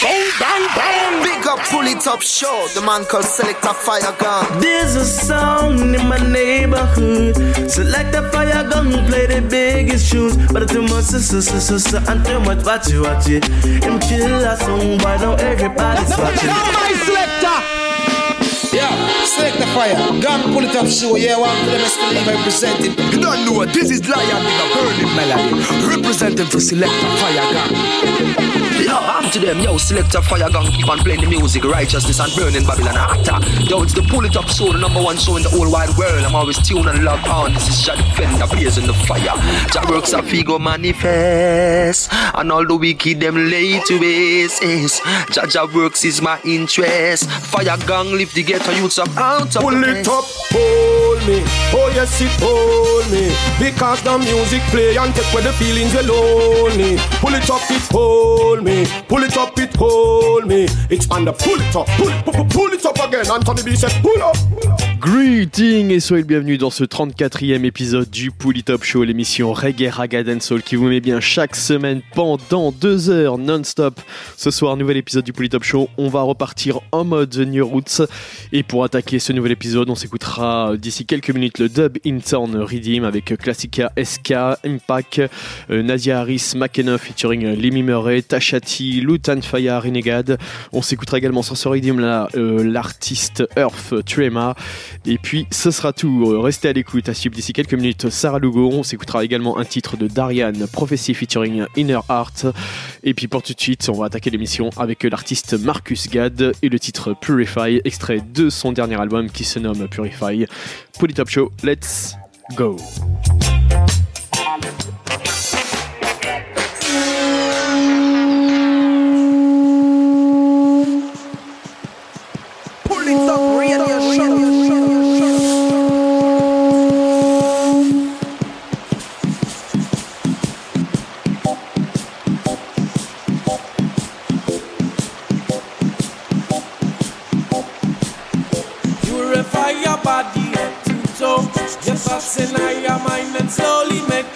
Boom, bang, bang. Big up, pull it up, show. The man called Selector Fire Gun. There's a sound in my neighborhood. Select a fire gun, play the biggest tunes. But too much, sister, sister, sister, and too much, watch it, watch it. Him kill a song, why now everybody's watching. Now my selector. Yeah, select the fire. Gun pull it up show. Yeah, one to them believe I present it. You don't know what this is Lion in a burning melody. Representing for Selector Fire Gun. Yo, I'm to them, yo, Selector Fire Gun, keep on playing the music, righteousness and burning Babylon actor. Yo, it's the pull it up show, the number one show in the whole wide world. I'm always tuned and locked on. This is Jah Defender, blazing the fire. Jah works a figure manifest, and all the wicked them lay to waste. Jah Jah works is my interest. Fire Gang lift the ghetto youths up out of Pull it up, hold me. Oh yes, it hold me. Because the music play and take away the feelings you're lonely. Pull it up, it hold me. Pull it up, it hold me. It's the pull it up, pull pull, pull it up again. Anthony B said, pull up. Greeting et soyez le bienvenue dans ce 34e épisode du Pouli Top Show, l'émission Reggae Raga Soul qui vous met bien chaque semaine pendant deux heures non-stop. Ce soir, nouvel épisode du Pouli Show. On va repartir en mode New Roots. Et pour attaquer ce nouvel épisode, on s'écoutera d'ici quelques minutes le dub Intern Redeem avec Classica SK, Impact, euh, Harris, McKenna featuring Limmy Murray, Tashati, Lutan Fire, Renegade. On s'écoutera également sur ce Redeem euh, l'artiste Earth Trema. Et puis ce sera tout. Restez à l'écoute. À suivre d'ici quelques minutes Sarah Lugo. On s'écoutera également un titre de Darian, Prophecy featuring Inner Heart. Et puis pour tout de suite, on va attaquer l'émission avec l'artiste Marcus Gad et le titre Purify, extrait de son dernier album qui se nomme Purify. Polytop Show, let's go. Toe. Your thoughts in your mind and slowly make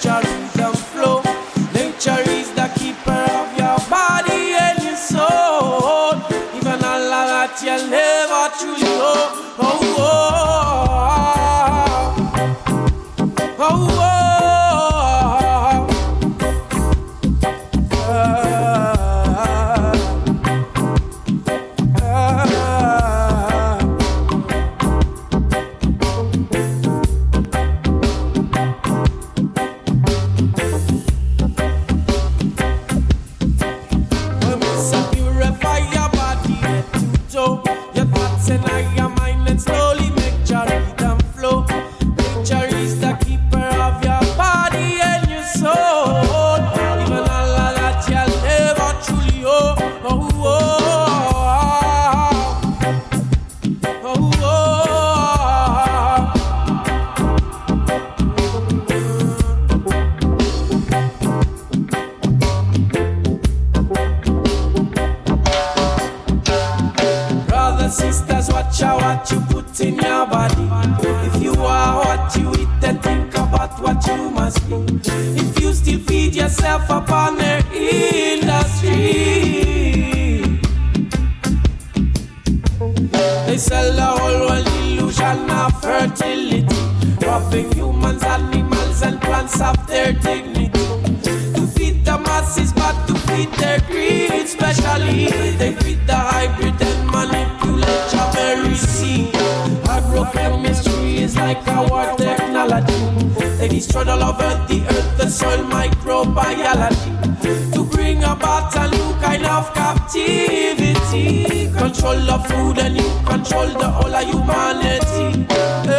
they sell the whole world illusion of fertility, robbing humans, animals, and plants of their dignity. To feed the masses, but to feed their greed, especially they feed the hybrid and manipulate your very seed. Agrochemistry is like a war technology. They destroy all over the earth, the soil microbiology. To bring about a new kind of captivity. Control the food and you control the whole of humanity.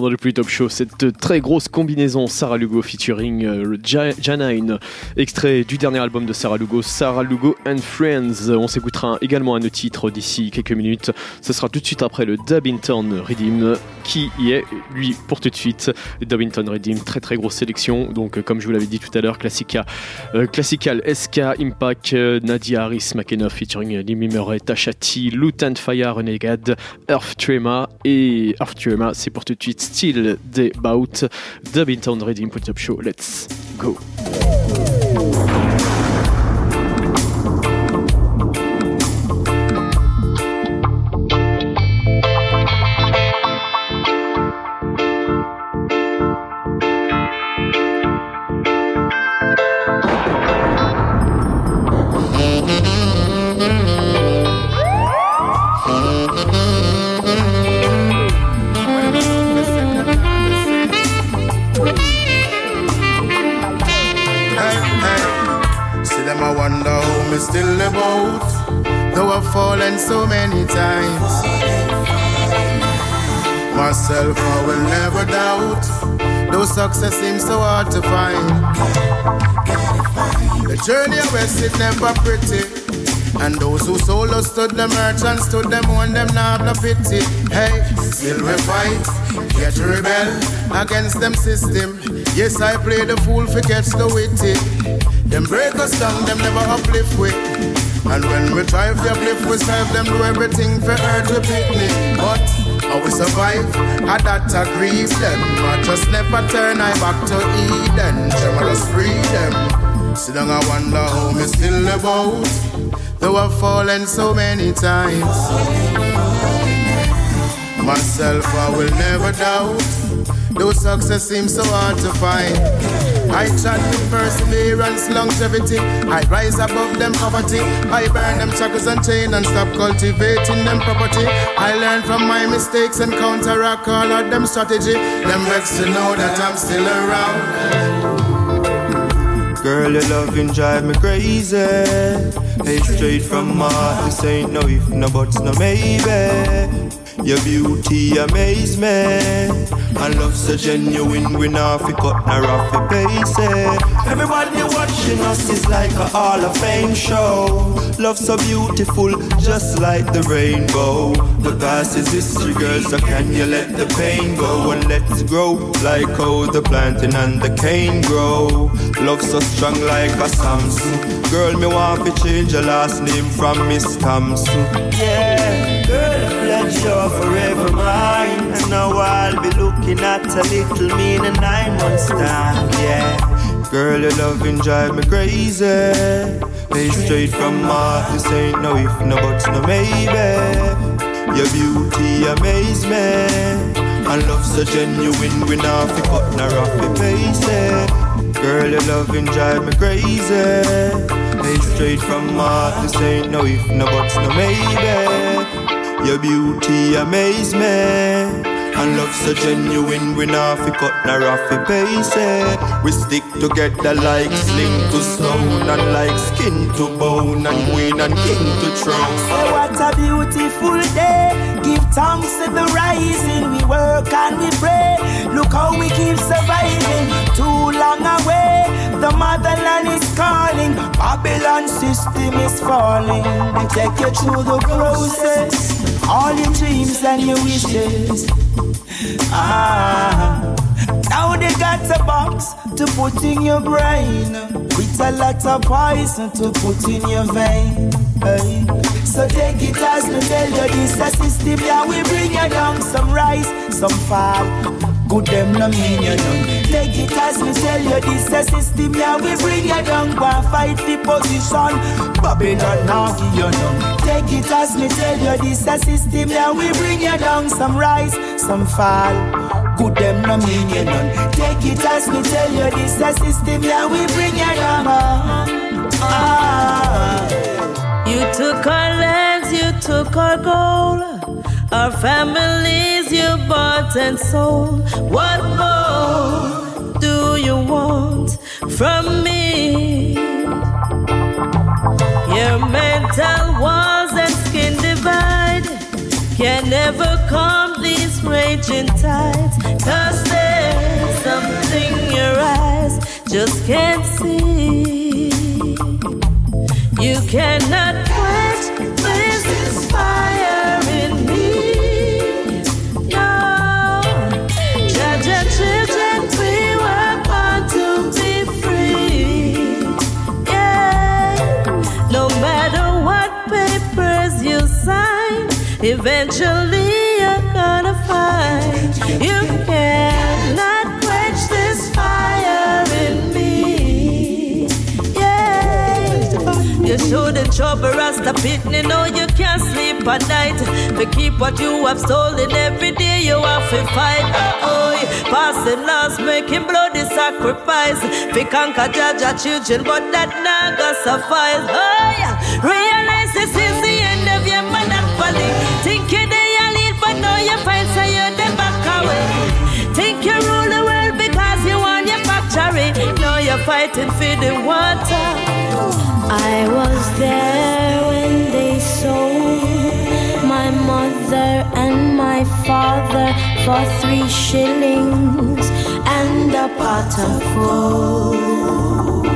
Dans le plus top show, cette très grosse combinaison Sarah Lugo featuring euh, Ja- Janine, extrait du dernier album de Sarah Lugo, Sarah Lugo and Friends. On s'écoutera également un titre d'ici quelques minutes. Ce sera tout de suite après le Dubbington Redeem, qui y est, lui, pour tout de suite. Dubbington Redeem, très très grosse sélection. Donc, euh, comme je vous l'avais dit tout à l'heure, Classica, euh, Classical, SK, Impact, euh, Nadia Harris, McKenna featuring Limmy Murray, Tasha T, Lutan Fire, Renegade, Earth Trema. Et Earth Trema, c'est pour tout de suite Still Day Bout, Dubbington Redeem pour le top show. Let's go. Them, I wonder how me still about. Though I've fallen so many times. Myself, I will never doubt. Though success seems so hard to find. The journey west it never pretty. And those who sold us stood the merchants stood them on them not no pity. Hey, still we fight, yet rebel against them system. Yes, I play the fool for catch the witty. Them break us down, them never uplift we. And when we try to uplift, we serve them do everything for earth to picnic. But how we survive, I that I grieve them. I just never turn I back to Eden. Them just free them. Sit down, I wonder how me still about. Though I've fallen so many times. Myself, I will never doubt. Though success seems so hard to find. I chant with perseverance, longevity. I rise above them poverty. I burn them shackles and chain and stop cultivating them property. I learn from my mistakes and counteract all of them strategy. Them vex to know that I'm still around. Girl, your loving drive me crazy. Hey, straight from my heart, this ain't no if, no buts, no maybe. Your beauty amaze me. And love so genuine, we not fi cut nor off fi pace it. Everybody watching us is like a Hall of Fame show. Love so beautiful, just like the rainbow. The past is history, girl, so can you let the pain go and let's grow like how the planting and the cane grow. Love so strong like a Samson. Girl, me want to change your last name from Miss Thompson. Yeah, girl, pledge you're forever mine. And now I'll be looking at a little me in a nine months time. Yeah. Girl, your loving drive me crazy. Hey, straight from heart, this ain't no if, no buts, no maybe. Your beauty amaze me. And love so genuine, we not fi cut nor off fi pace. Girl, your loving drive me crazy. Hey, straight from heart, this ain't no if, no buts, no maybe. Your beauty amaze me. And love so genuine, we not fi cut nor off fi pace. We stick together like sling to stone and like skin to bone and queen and king to throne. Say what a beautiful day. Give thanks to the rising. We work and we pray. Look how we keep surviving. Too long away. The motherland is calling. Babylon system is falling. We take you through the process. All your dreams and your wishes. Ah. Now they got a box to put in your brain with a lot of poison to put in your vein. Hey. So take it as me tell you this a system yeah we bring you down some rice, some fall. Good them no mean you none. Take it as me tell you this a system yeah we bring you down. Go fight the position. Babylon now give you none. Take it as me tell you this a system yeah we bring you down. Some rise, some fall. Good them no mean you none. Take it as me tell you this a system yeah we bring you down. Ah. You took our lands, you took our gold, our families you bought and sold. What more do you want from me? Your mental walls and skin divide can never calm these raging tides. Cause there's something your eyes just can't see. You cannot eventually you're gonna find you cannot quench this fire in me. Yeah. You shouldn't trouble Rasta pitney, no you can't sleep at night. To keep what you have stolen every day, you have to fight. Oh, passing laws, making bloody sacrifice. We conquer judge our children, but that gonna suffice. Oh, yeah. Want. Now you're fighting for the water. I was there when they sold my mother and my father for three shillings and a pot of gold.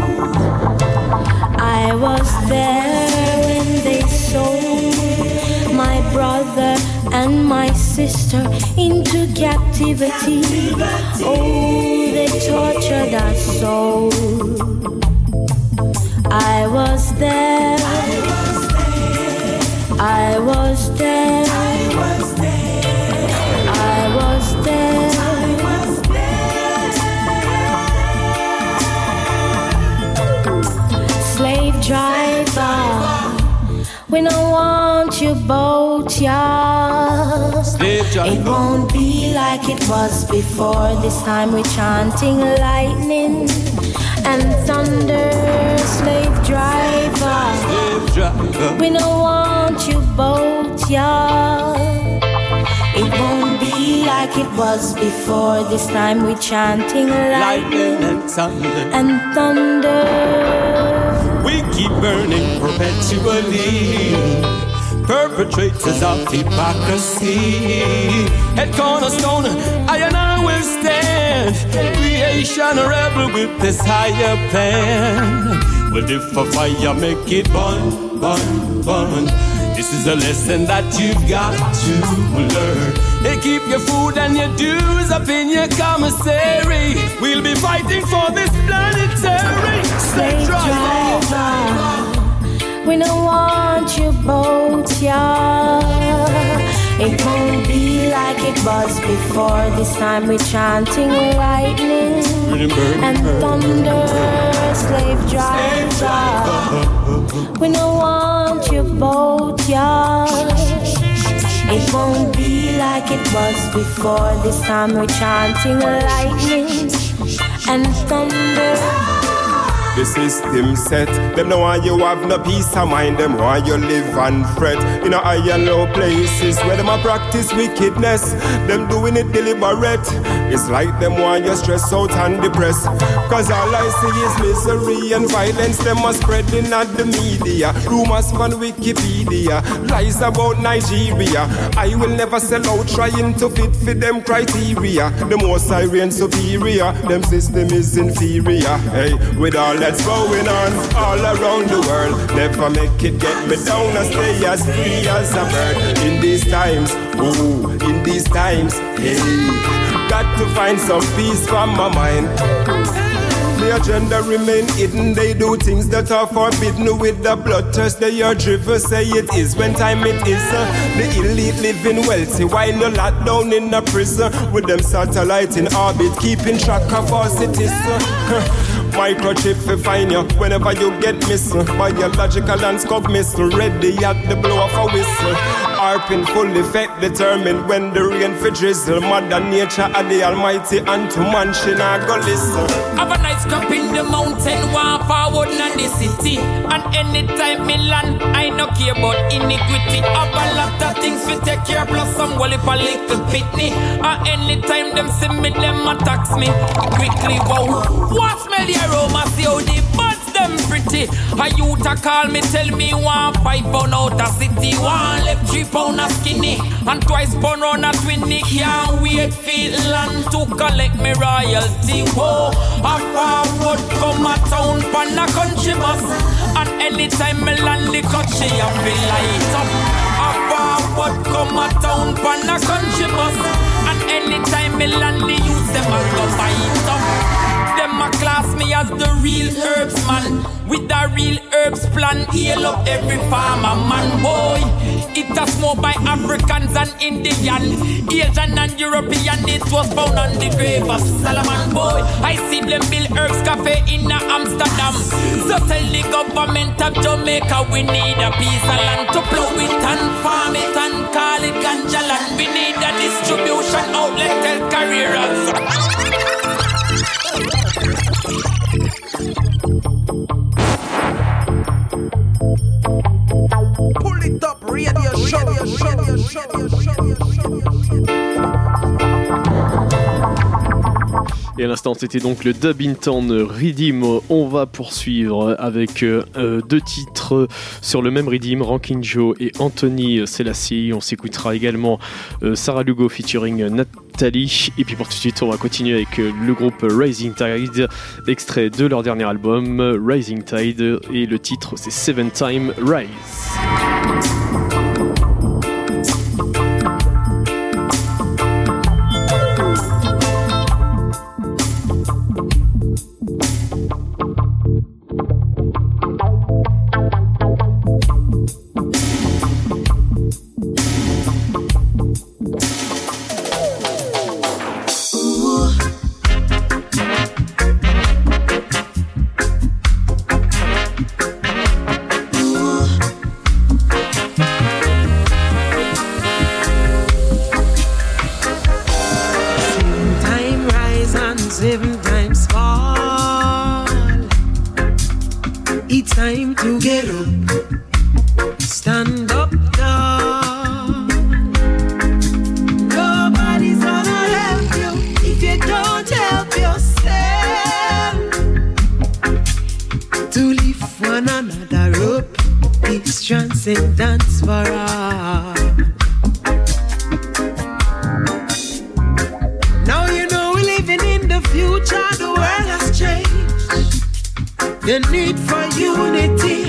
I was there when they sold my brother and my sister into captivity. Oh, tortured us so. I was there. I was there. I was there. I was there. Slave driver, we don't want you boat, yeah. Slave driver. It won't be like it was before. This time we're chanting lightning and thunder, slave driver. Slave driver. We don't want you boat, yeah. It won't be like it was before. This time we're chanting lightning Lightning and thunder. and thunder. We keep burning perpetually. Perpetrators of hypocrisy. Head cornerstone, I and I will stand. Creation rebel with this higher plan. Well, if a fire make it burn, burn, burn. This is a lesson that you've got to learn. They keep your food and your dues up in your commissary. We'll be fighting for this planetary Slave driver, we don't want you boat, yeah. It won't be like it was before. This time we're chanting lightning and thunder, slave driver. We don't want you boat, yeah. It won't be like it was before. This time we're chanting lightning and thunder. The system set. Them know why you have no peace of mind. Them why you live and fret in a high and low places where them a practice wickedness. Them doing it deliberate. It's like them why you stress out and depressed. Cause all I see is misery and violence. Them are spreading at the media. Rumors from Wikipedia. Lies about Nigeria. I will never sell out trying to fit for them criteria. The more siren superior. Them system is inferior. Hey, with all that's going on all around the world. Never make it get me down and stay as free as a bird. In these times, ooh, in these times, hey, got to find some peace for my mind. The agenda remain hidden. They do things that are forbidden with the bloodthirst. They are driven, say it is when time it is. Uh, the elite living wealthy while you're locked down in a prison with them satellite in orbit, keeping track of our cities. Uh, Microchip to find you whenever you get missing. Biological and scope missile ready at the blow of a whistle. Harp in full effect determined when the rain for drizzle. Mother nature and the almighty and to man she not go listen. Have a nice cup in the mountain, walk forward in the city. And anytime me land, I no care about iniquity. Have a lot of things to take care, plus some wally for little pitney. And anytime them see me, them attacks me. Quickly, wow, what smell the aroma, see how the them pretty. A youth a call me, tell me one five pound out a city, one left three pound a skinny, and twice pound round a twinny. Can't wait feel land to collect me royalty. Whoa, a forward come a town pan a country bus, and anytime me land the country, I feel light up. A forward come a town pan a country bus, and anytime me land the youth them a go bite up. Class me as the real herbs man. With the real herbs plan Heal up every farmer man. Boy It was more by Africans and Indian. Asian and European It was found on the grave of Solomon. Boy I see them build herbs cafe in Amsterdam. So tell the government of Jamaica We need a piece of land to plow it and farm it and call it ganja land. We need a distribution outlet tell careers Et à l'instant, c'était donc le Dubington Redeem. On va poursuivre avec euh, deux titres sur le même Redeem, Ranking Joe et Anthony Selassie. On s'écoutera également euh, Sarah Lugo featuring Et puis pour tout de suite, on va continuer avec euh, le groupe Rising Tide, extrait de leur dernier album, Rising Tide. Et le titre, c'est Seven Time Rise. Is transcendence for all. Now you know we're living in the future, the world has changed. The need for unity,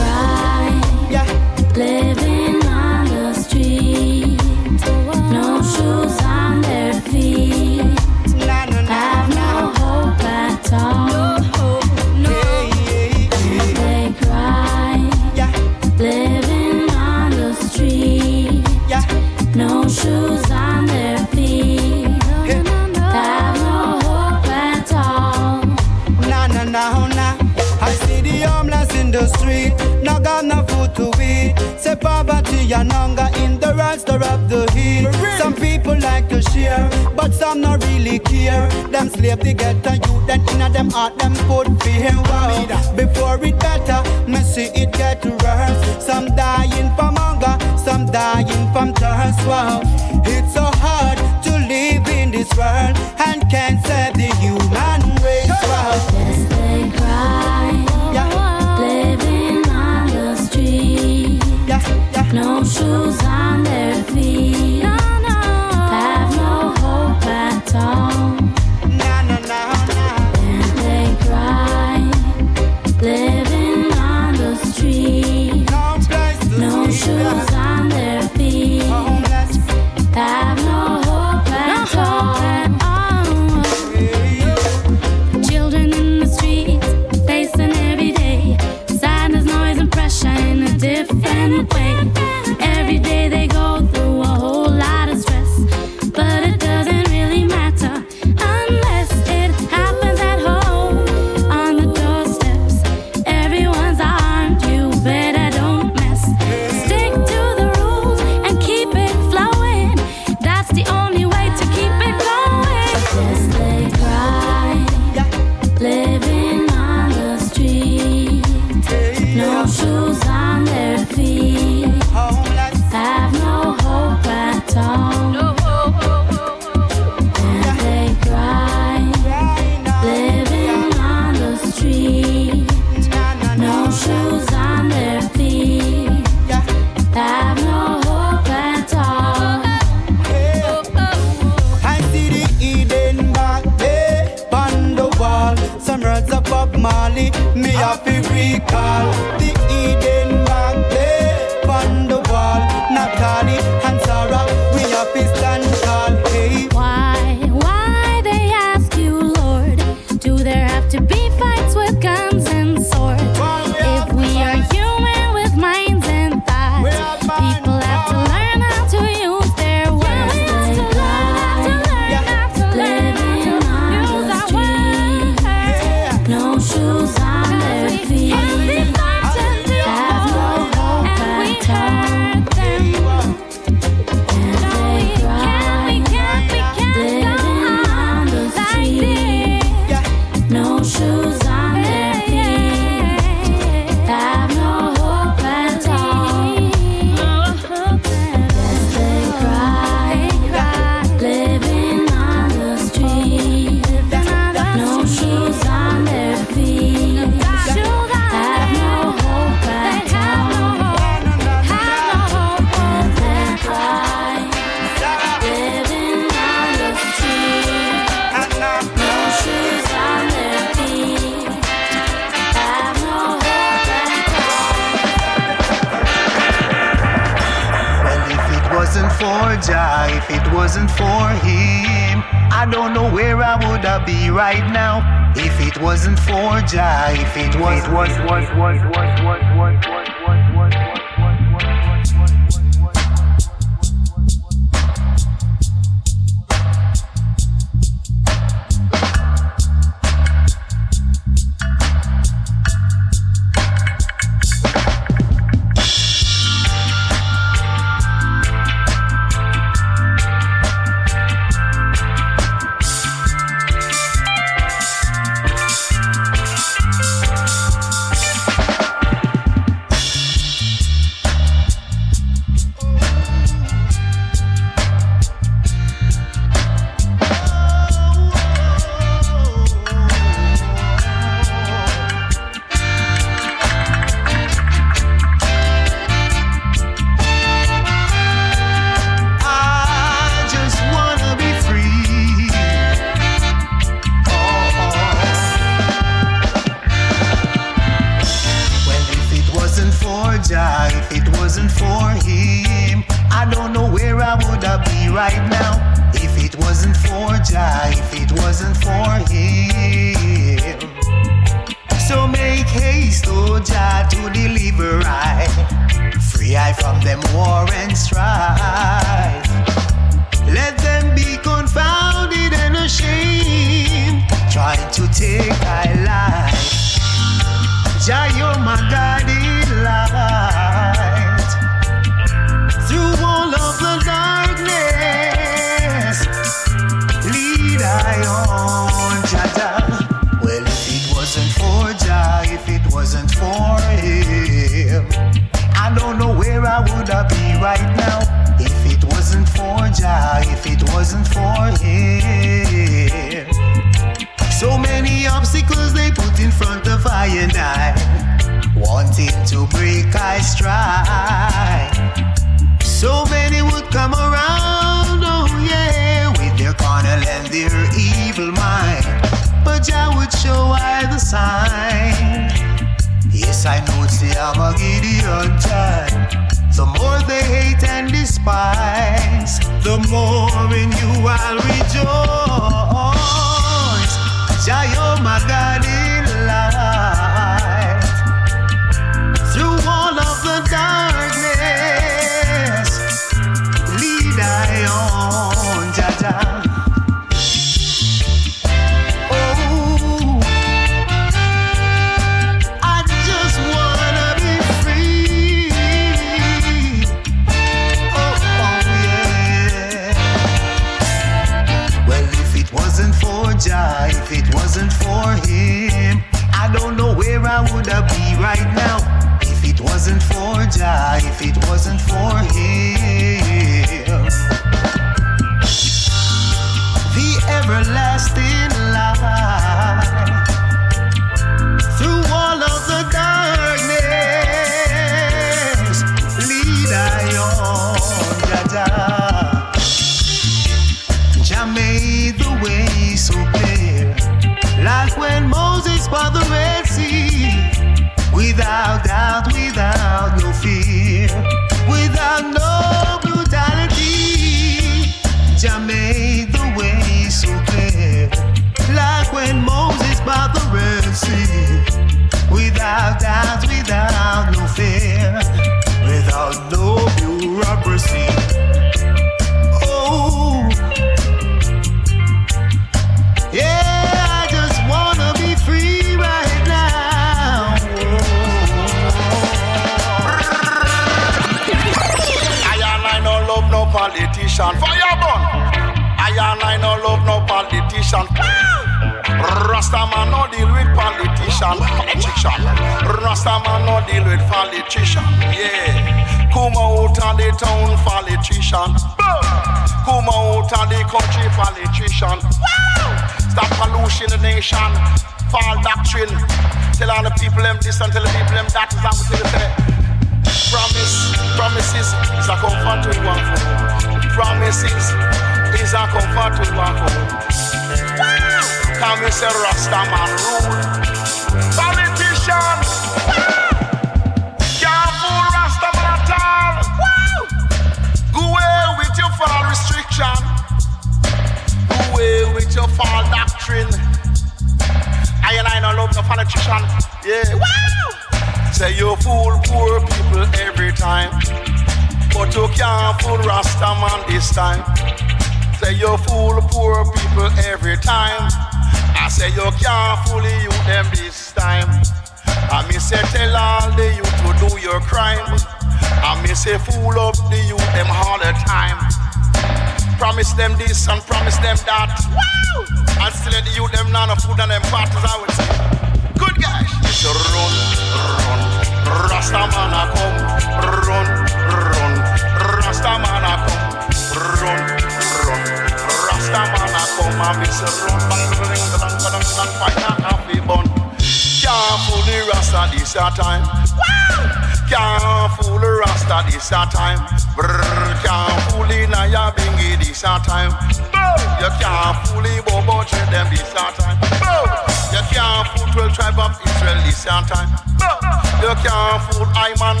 this a time. Brrr, can't fool in a ya bingy this a time. Boom. You can't fool in bobo trade them this a time. Boom. You can't fool 12 tribe of Israel this a time. Boom. You can't fool I man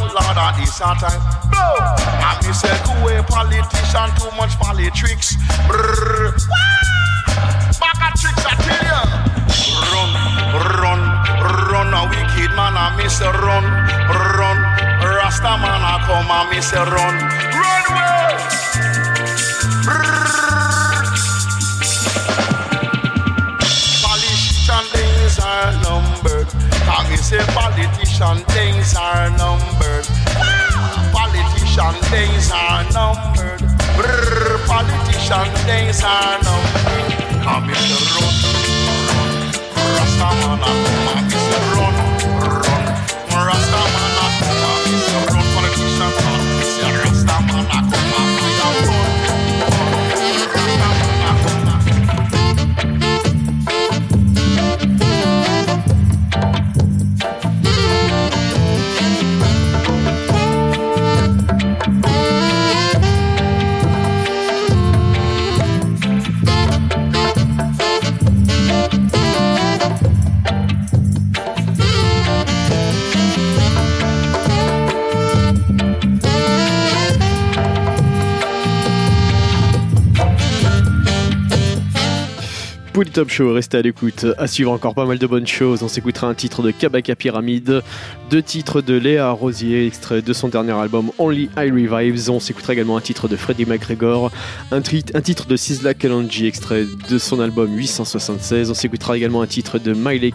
this a time. Boom. And me say go away politician too much politics. Brrr. Back a tricks I tell ya. Run, run, run a wicked man I miss a run, run. Rasta man a come and me say run, run way. Politician days are numbered. Can me say politician days are numbered. Politician days are numbered. Brr, politician days are numbered. Come me say run, Rasta man a come and me say run, run. Rasta man Polytop Show, restez à l'écoute. À suivre encore pas mal de bonnes choses. On s'écoutera un titre de Kabaka Pyramide, deux titres de Léa Rosier, extrait de son dernier album Only I Revives. On s'écoutera également un titre de Freddie McGregor, un, titre de Sizzla Kalonji, extrait de son album 876. On s'écoutera également un titre de Miley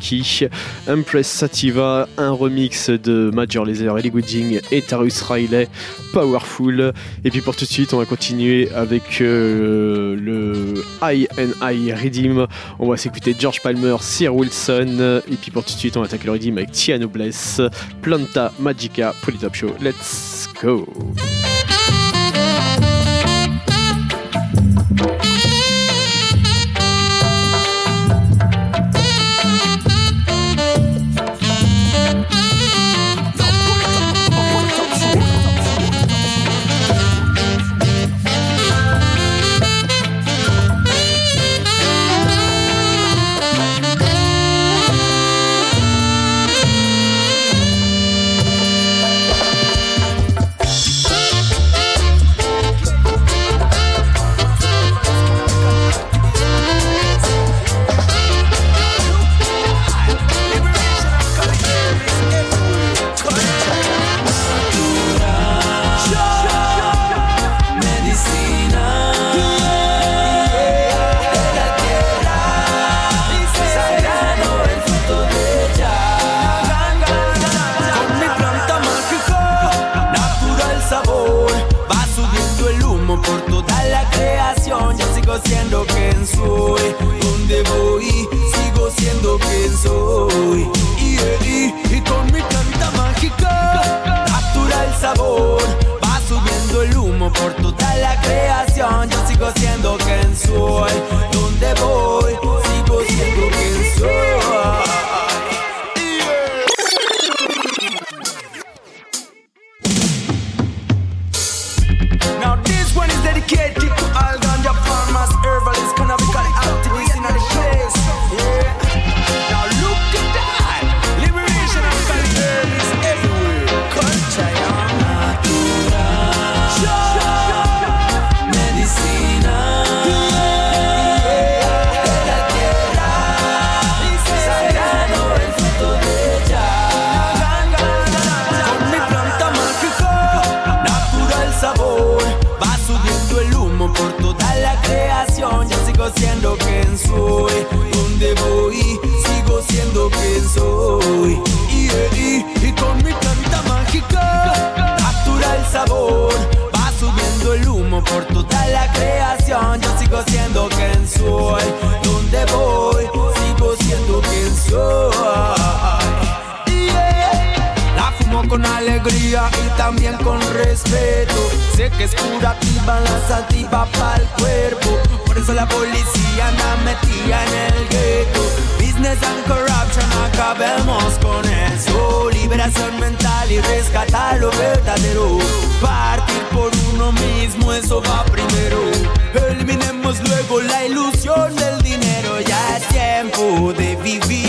Empress Sativa, un remix de Major Lazer, Ellie Goulding et Tarus Riley, Powerful. Et puis pour tout de suite, on va continuer avec euh, le I and I Redeem. On va s'écouter George Palmer, Sir Wilson. Et puis pour tout de suite, on va attaquer le Redeem avec Tia Noblesse, Planta Magica, Polytop Show. Let's go! La sativa para el cuerpo. Por eso la policía anda metida en el gueto. Business and corruption, acabemos con eso. Liberación mental y rescatar lo verdadero. Partir por uno mismo, eso va primero. Eliminemos luego la ilusión del dinero. Ya es tiempo de vivir.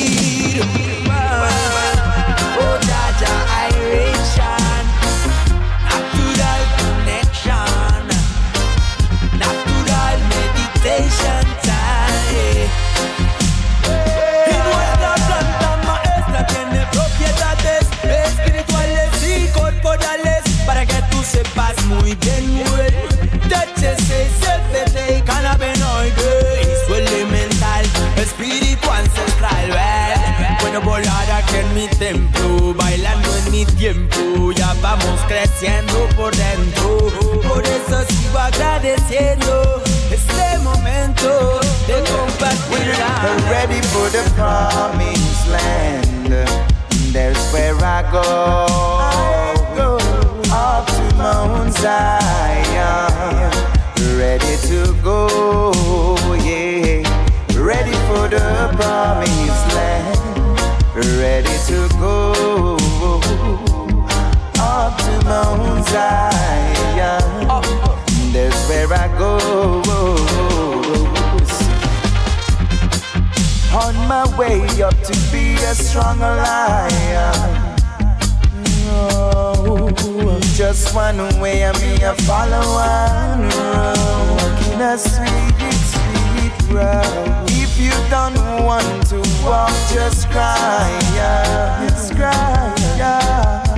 Tiempo, ya vamos creciendo por dentro. Por eso sigo agradeciendo este momento de compartir. Ready for the promised land. There's where I go. Up to Mount Zion. Ready to go, yeah. Ready for the promised land. Ready to go. Mount Zion. There's where I go. On my way up to be a strong lion. Oh, no, just one way, I'm me a follower. Walking a sweet, sweet road. If you don't want to walk, just cry, yeah. It's cry, yeah.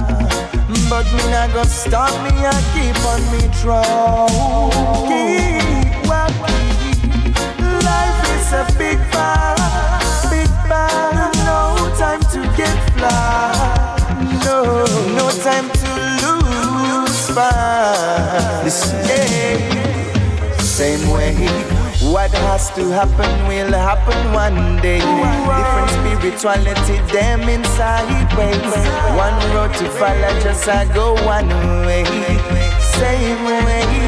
But me not gonna stop me, I keep on me throw. Keep walking. Life is a big bag, big bag. No time to get fly. No, no time to lose fun. Has to happen will happen one day. Different spirituality, them inside ways. One road to follow, just I go one way. Same way.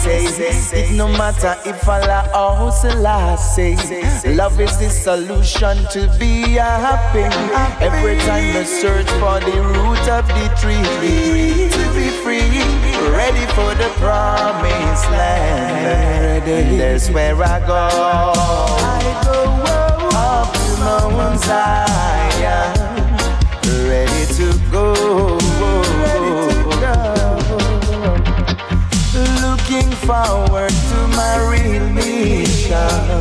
Say it no matter if Allah or hustle I say Love is the solution to be happy. Every time I search for the root of the tree To be free, ready for the promised land. That's where I go. I go up to Mount Zion forward to my real mission.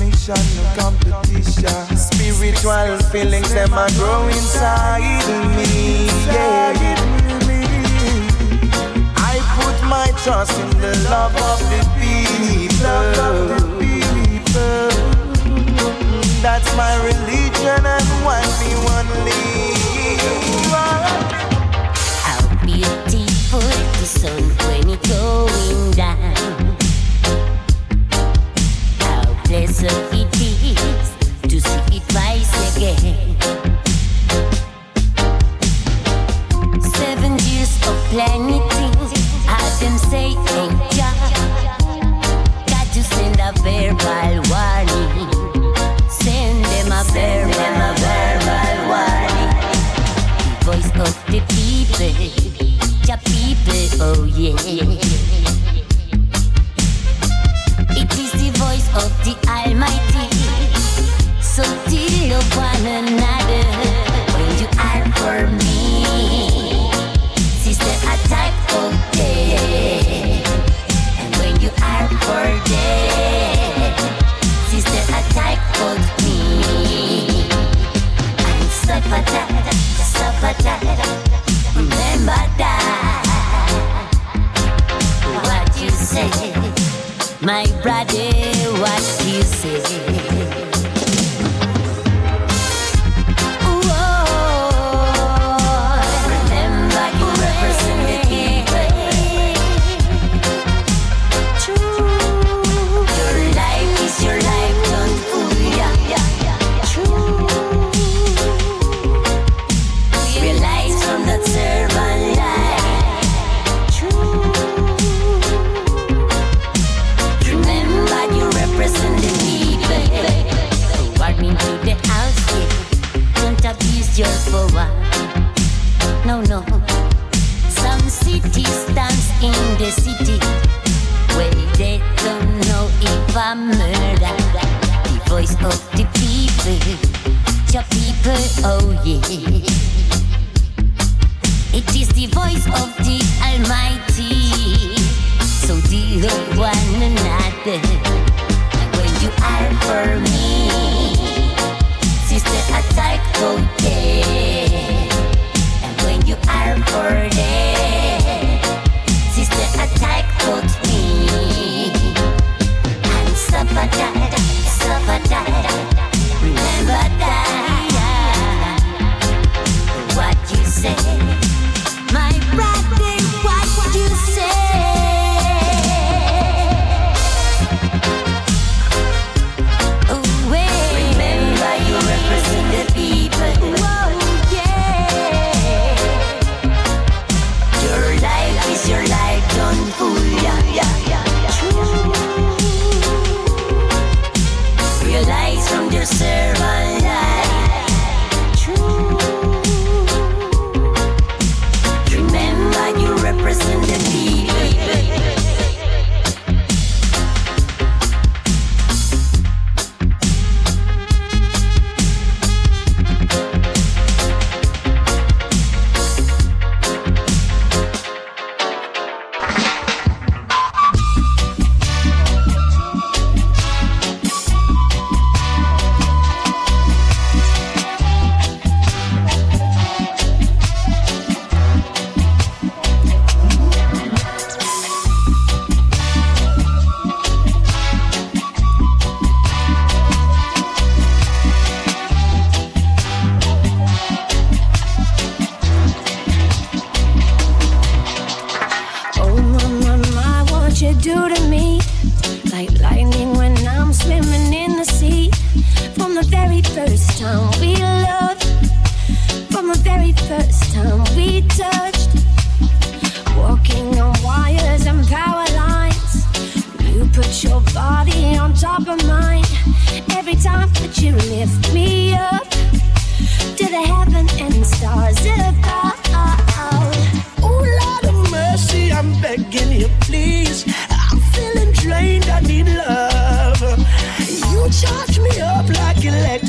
Mission, no competition. Spiritual feelings, them are grow inside me. Yeah. I put my trust in the love of the people. That's my religion and one me one leave.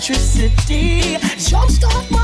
electricity. Jumpstart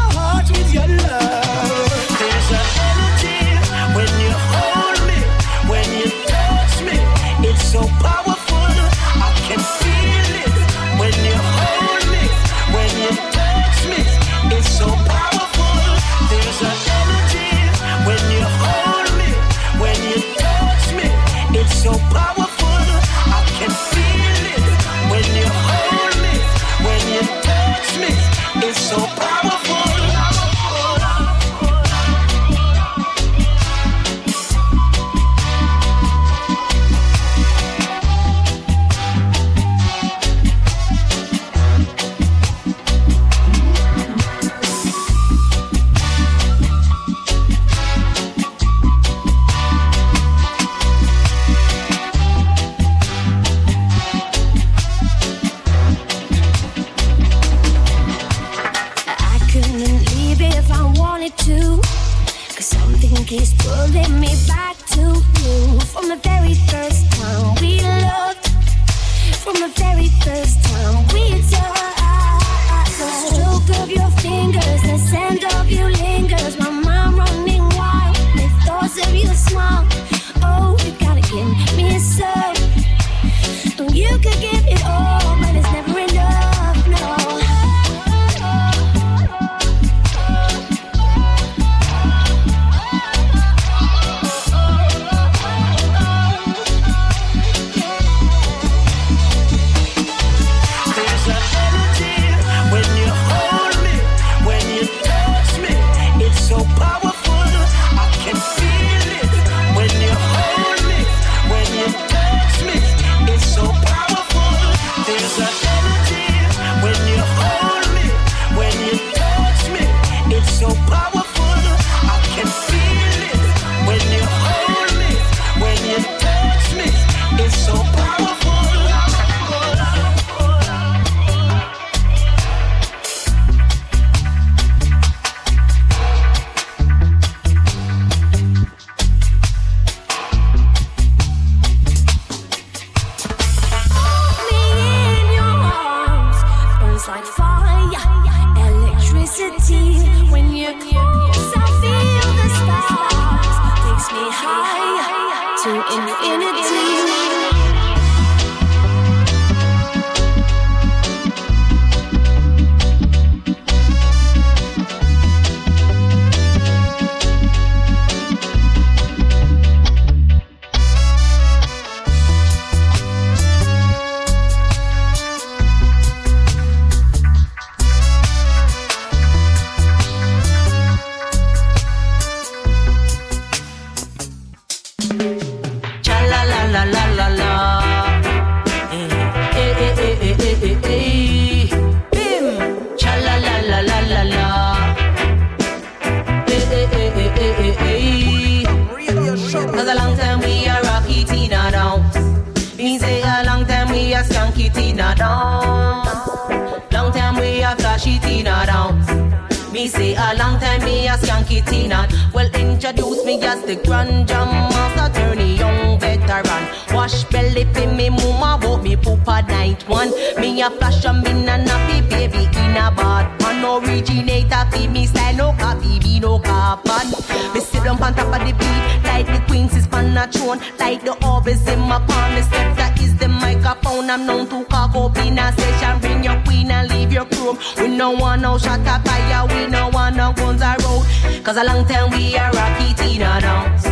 me as the grand jam master, turn a young veteran. Wash belly for me mama, walk me poop at night one. Me a flash a me na nappy baby in a bad pan. Originator fi me style no copy, be no carbon. Me sit down on top of the beat, like the queens is pan a throne, like the orbs in my palm. The scepter is the I'm known to call a Session, bring your queen and leave your room. We no want no shot at fire, we no want no guns I road. Cause a long time we are rocky Tina dance.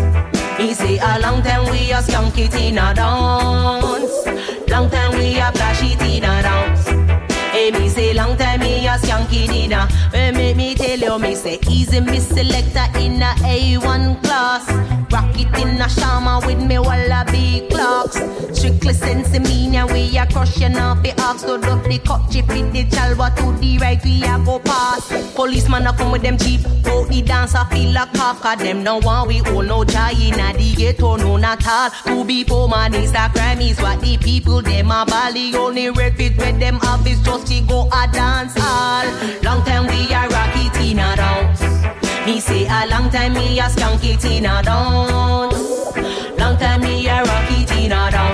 He say a long time we are skunky Tina dance. Long time we are flashy Tina dance say long time me a skanky dinner. When make me tell you me say easy me selector in a A1 class. Rocket in a shama with me wallaby clocks. Strictly sense me now we a crushing off the ox. So drop the cut chip with the chalwa to the right we a go pass. Policeman a come with them jeep. Go the dance I feel like half cause them no want we own no jai in a the ghetto no not all. To be poor man is a crime is what the people them a bally. Only refuge where them have is just to go a dance hall. Long time we a rock it in a dance. Me say a long time me a skunk it in a dance. Long time me a rock it in a dance.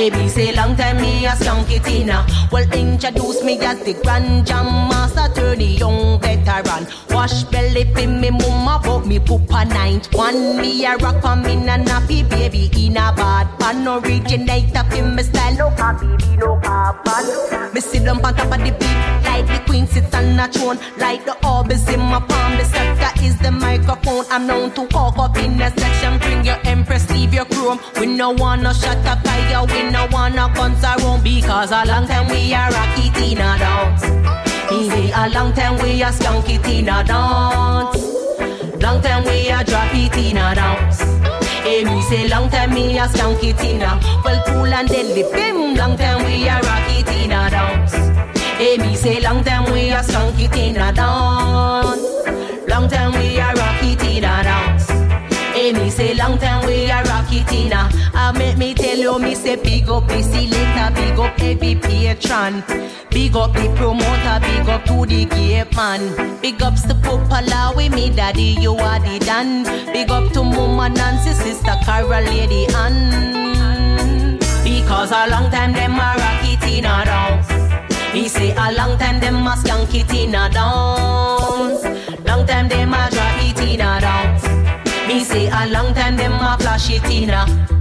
Me say long time me a it in Well introduce me as the grand jam master Turn the young veteran. Wash belly for me mama But me poop a ninth one Me a rock on me na nappy baby In a bad pan. Originator for me style No copy no carbon Me sit down on top of the beat Like the queen sits on a throne. Like the orbs in my palm. The scepter is the microphone. I'm known to walk up in a section. Bring your empress, leave your chrome. We no wanna shut up fire We no wanna guns around Because a long time we a rock it in a dance. Say a long time we a skunk it in a dance. Long time we a drop it in a dance. Hey, me say long time me a skunk it in a Well, cool and deadly. Bim. Long time we a rock it in a dance Hey, me say long time we a skunk it in a dance. Long time we a rock it in a dance. Hey, me say long time we a rock it in a I make me tell you, me say big up the selector, big up every patron. Big up the promoter, big up to the gate man. Big ups to Popala with me daddy, you are the dan Big up to mama Nancy, sister Carol, lady Ann. Because a long time them a rock it in a dance Me say a long time them a skank it in a dance. Long time them a drop it in a dance. Me say a long time them a flash it in a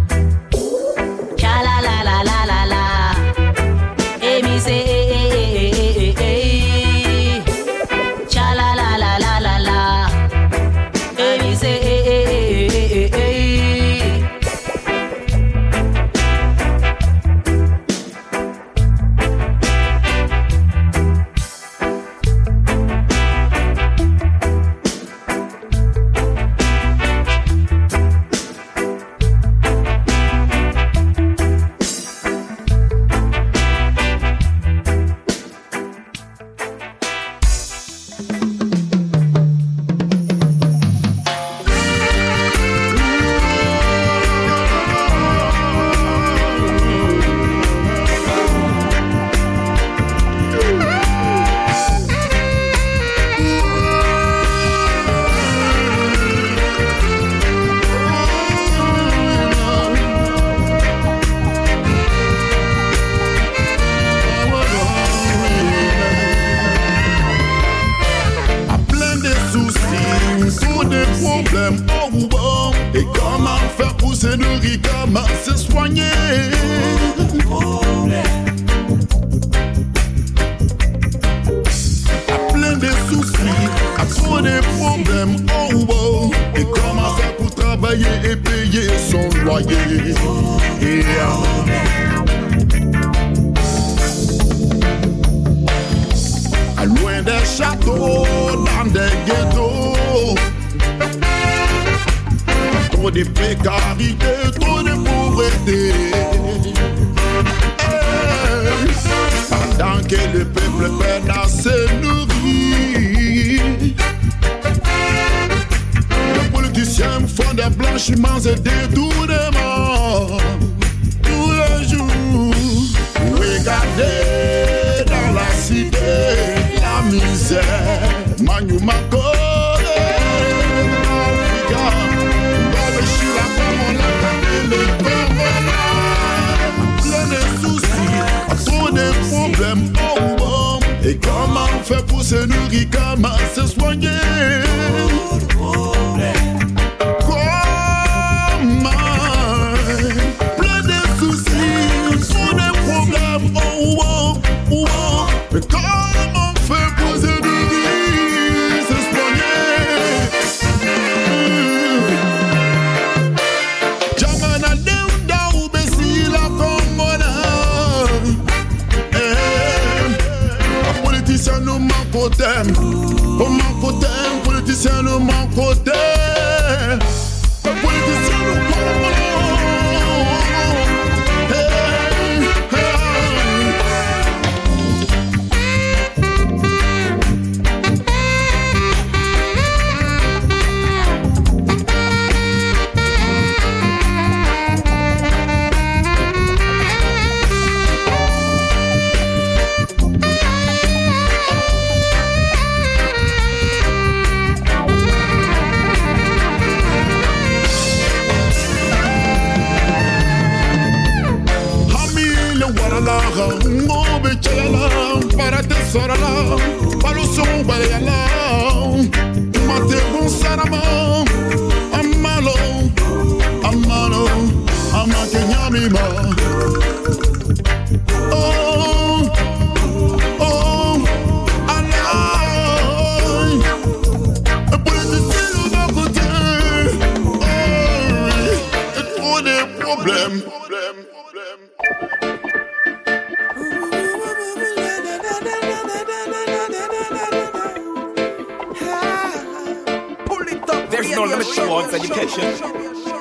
towards education.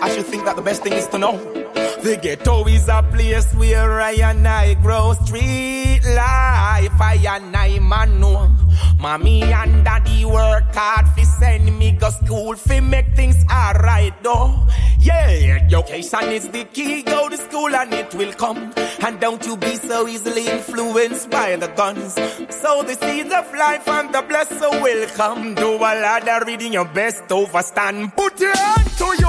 I should think that the best thing is to know. The ghetto is a place where I and I grow street life. I and I man know. Mommy and daddy work hard fi send me go school fi make things alright though. Yeah, education is the key. Go to school and it will come. And don't you be so easily influenced by the guns. So the seeds of life and the blessing will come. Do a lot of reading your best overstand. Put your hand to your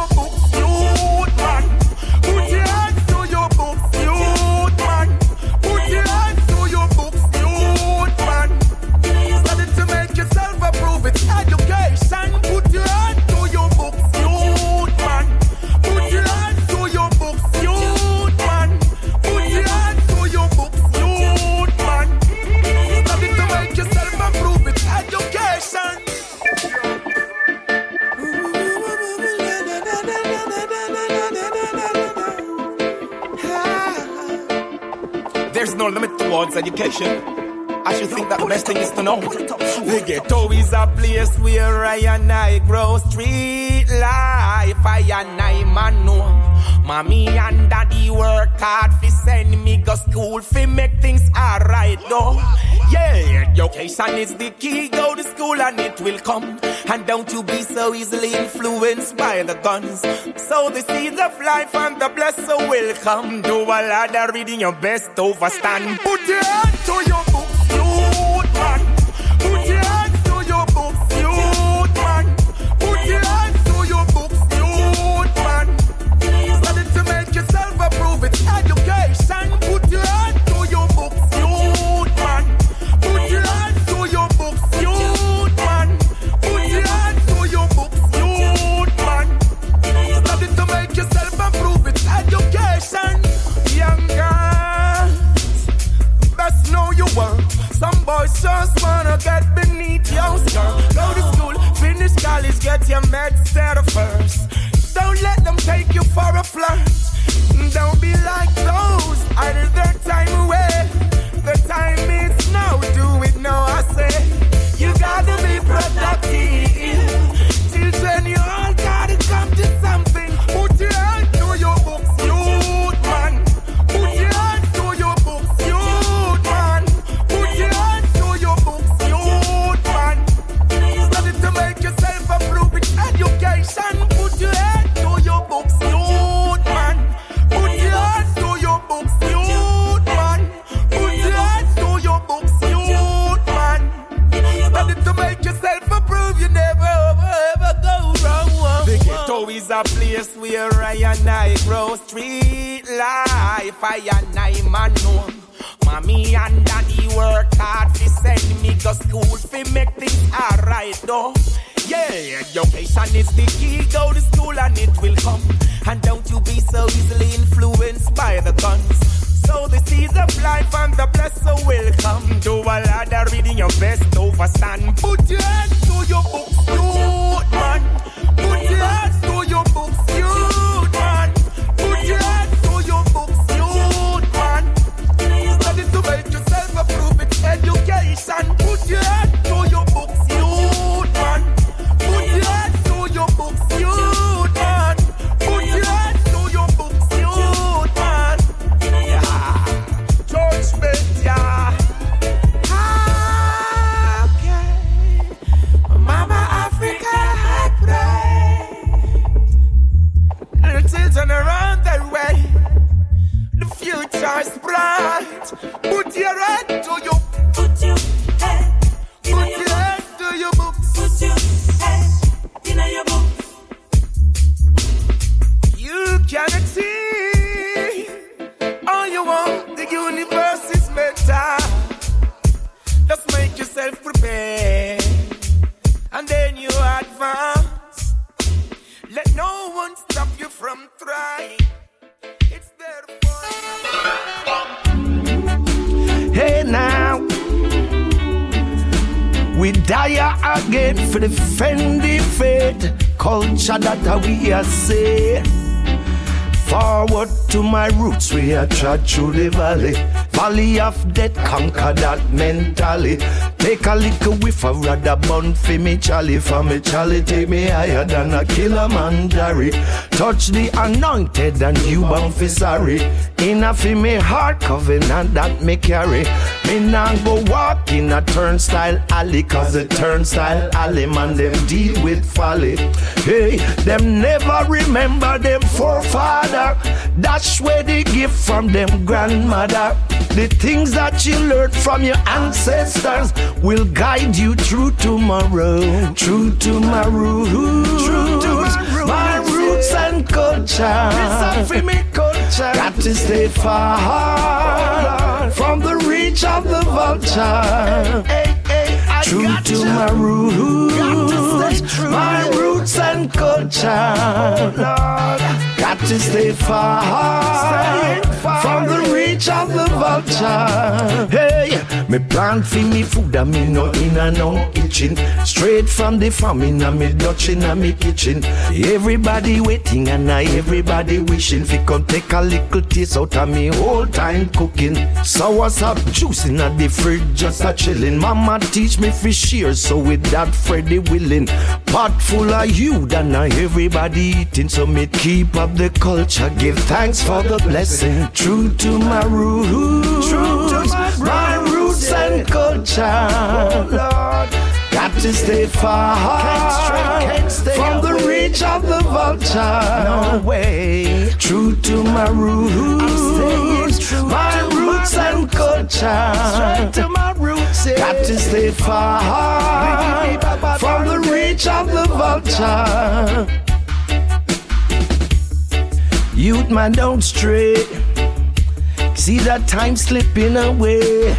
towards education. I should think that the best thing is to know. The ghetto is a place where I and I grow street life. I and I man know. Mommy and daddy work hard fi send me go school fi make things alright though. Yeah, education is the key. Go to school and it will come. And don't you be so easily influenced by the guns. So the seeds of life and the blessing will come. Do a lot of reading your best overstand. Put your hand to your get your med set first. Don't let them take you for a flirt. Don't be like those, idle their time away. The time is now, do it now, I say. You gotta be productive. Grow street life. I and I man know. Mommy and daddy work hard to send me go school fi make things alright though. Yeah, education is the key. Go to school and it will come. And don't you be so easily influenced by the guns. So the seeds of life and the blessing will come. Do a lot of reading your best overstand. Put your hand to your books, youth man. Put your hand to your books, youth youth we through the valley. Valley of death, conquer that mentally. Take a little whiff of rather bun for me, Charlie. For me, Charlie, take me higher than a Kilimanjaro. Touch the anointed and you bound for sorry. In a fi me heart covenant that me carry. Me nah go walk in a turnstile alley, cause the turnstile alley man them deal with folly. Hey, them never remember them forefather. That's where they give from them grandmother. The things that you learned from your ancestors will guide you through tomorrow. True to my roots. True to my, my roots and culture. Got to stay far from the reach of the vulture. True to my roots, my roots and culture. Got to stay far from the reach of the vulture. Hey, me plant for me food and me no in and no kitchen. Straight from the farm in a me Dutch in a me kitchen. Everybody waiting and I everybody wishing fi come take a little taste out of me whole time cooking. Sour sap juice in a the fridge just a chilling. Mama teach me fi share so with that Freddy willing. Pot full of you than I everybody eating so me keep up the culture. Give thanks for the blessing. True to my roots. True to my, roots and culture. Oh, Lord. Got to stay far from the reach of the vulture. No way. True to my roots, my roots and culture. Straight to my roots. Got to stay far from the reach of the vulture. Youth man, don't stray. See that time slipping away.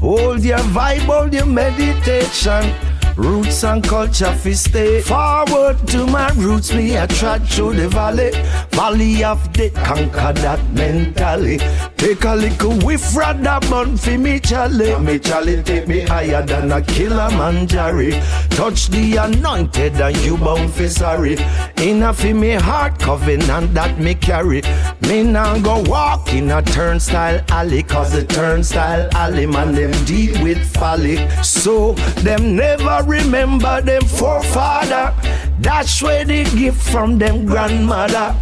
Hold your vibe, hold your meditation. Roots and culture fi stay forward to my roots. Me a trod through the valley, valley of death, conquer that mentally. Take a little whiff, rather bun fi me Charlie. Me Charlie take me higher than a Kilimanjaro. Touch the anointed and you bound fi sorry. In a fi me heart covenant that me carry. Me now go walk in a turnstile alley, cause the turnstile alley man them deal with folly. So them never remember them forefather. That's where they give from them grandmother.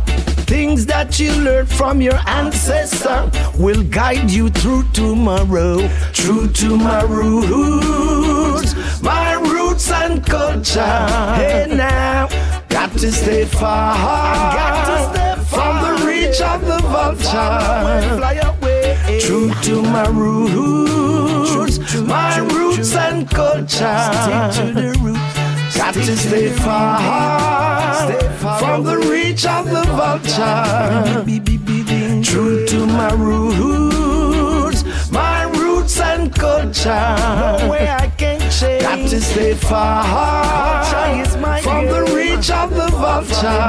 Things that you learned from your ancestor will guide you through tomorrow. True to my roots, my roots and culture. Hey now, got to stay far. Got to stay far from the reach of the vulture. True to my roots, my roots and culture. Stick to the roots. Got to stay far from the reach of the vulture. True to my roots, my roots and culture. No way I can change. Got to stay far from the reach of the vulture.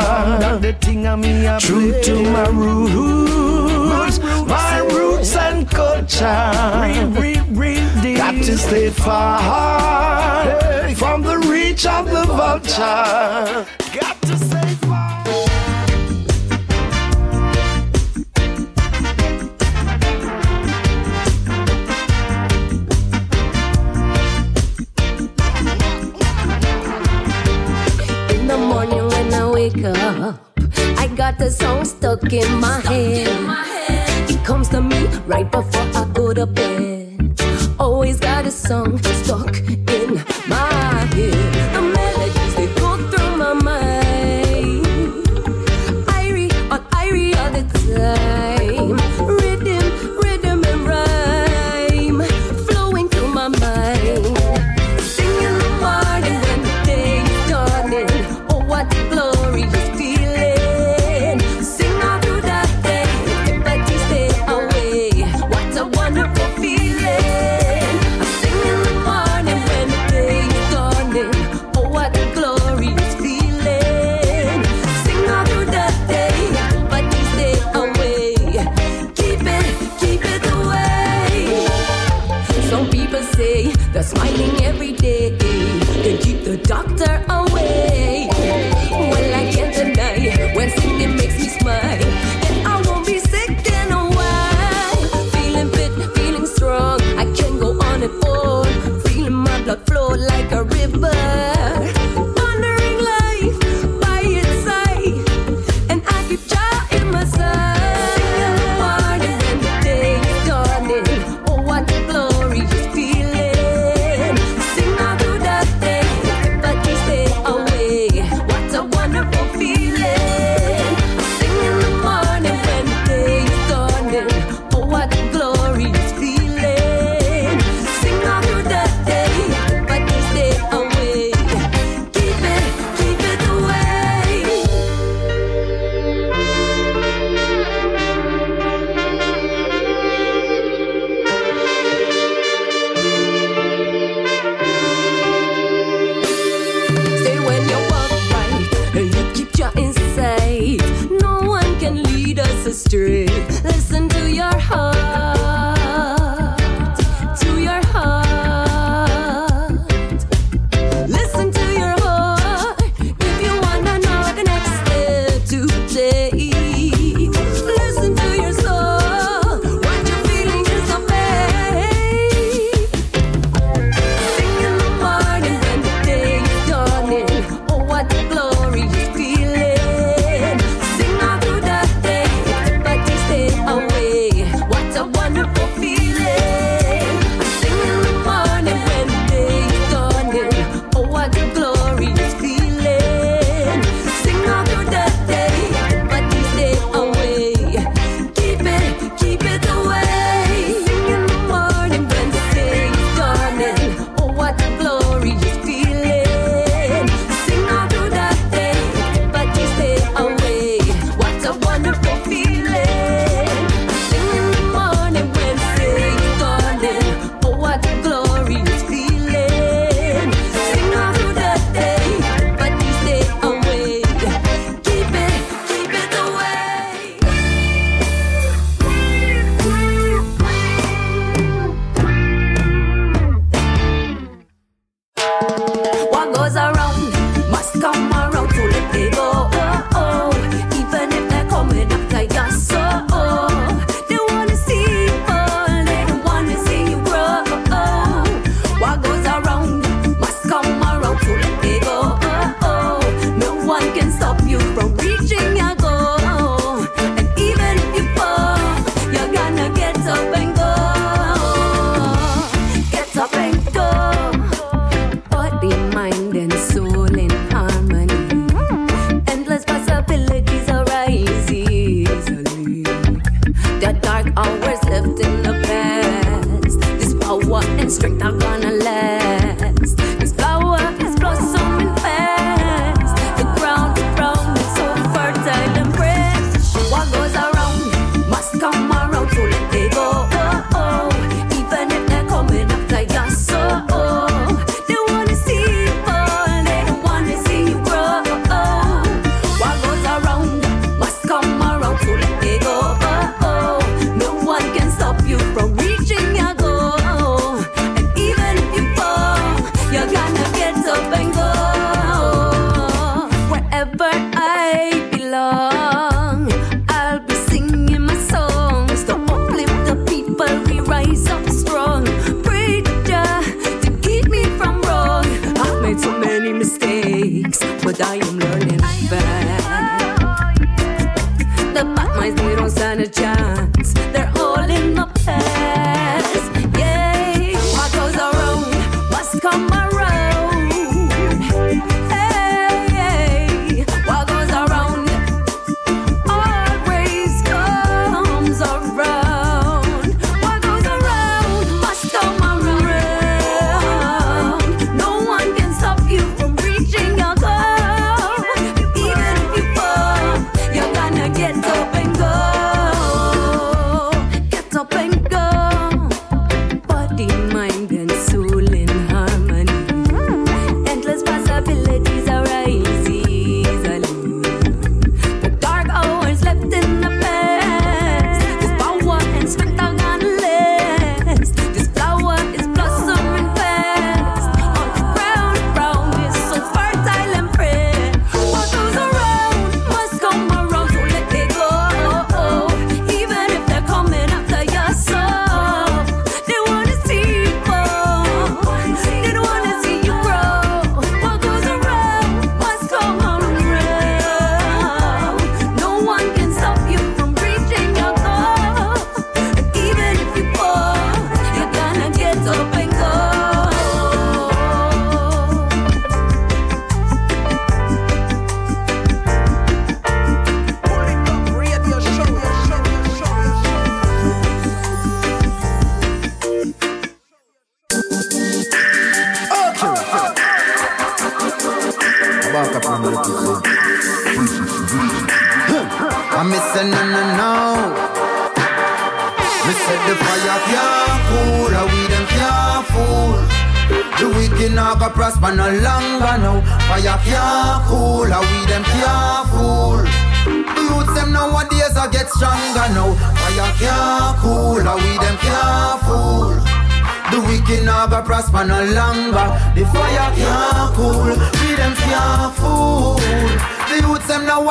True to my roots, my roots and culture. Got to stay far from the reach of the vulture. Got to stay far. In the morning when I wake up, I got the song stuck in my head. It comes to me right before I go to bed. Got a song stuck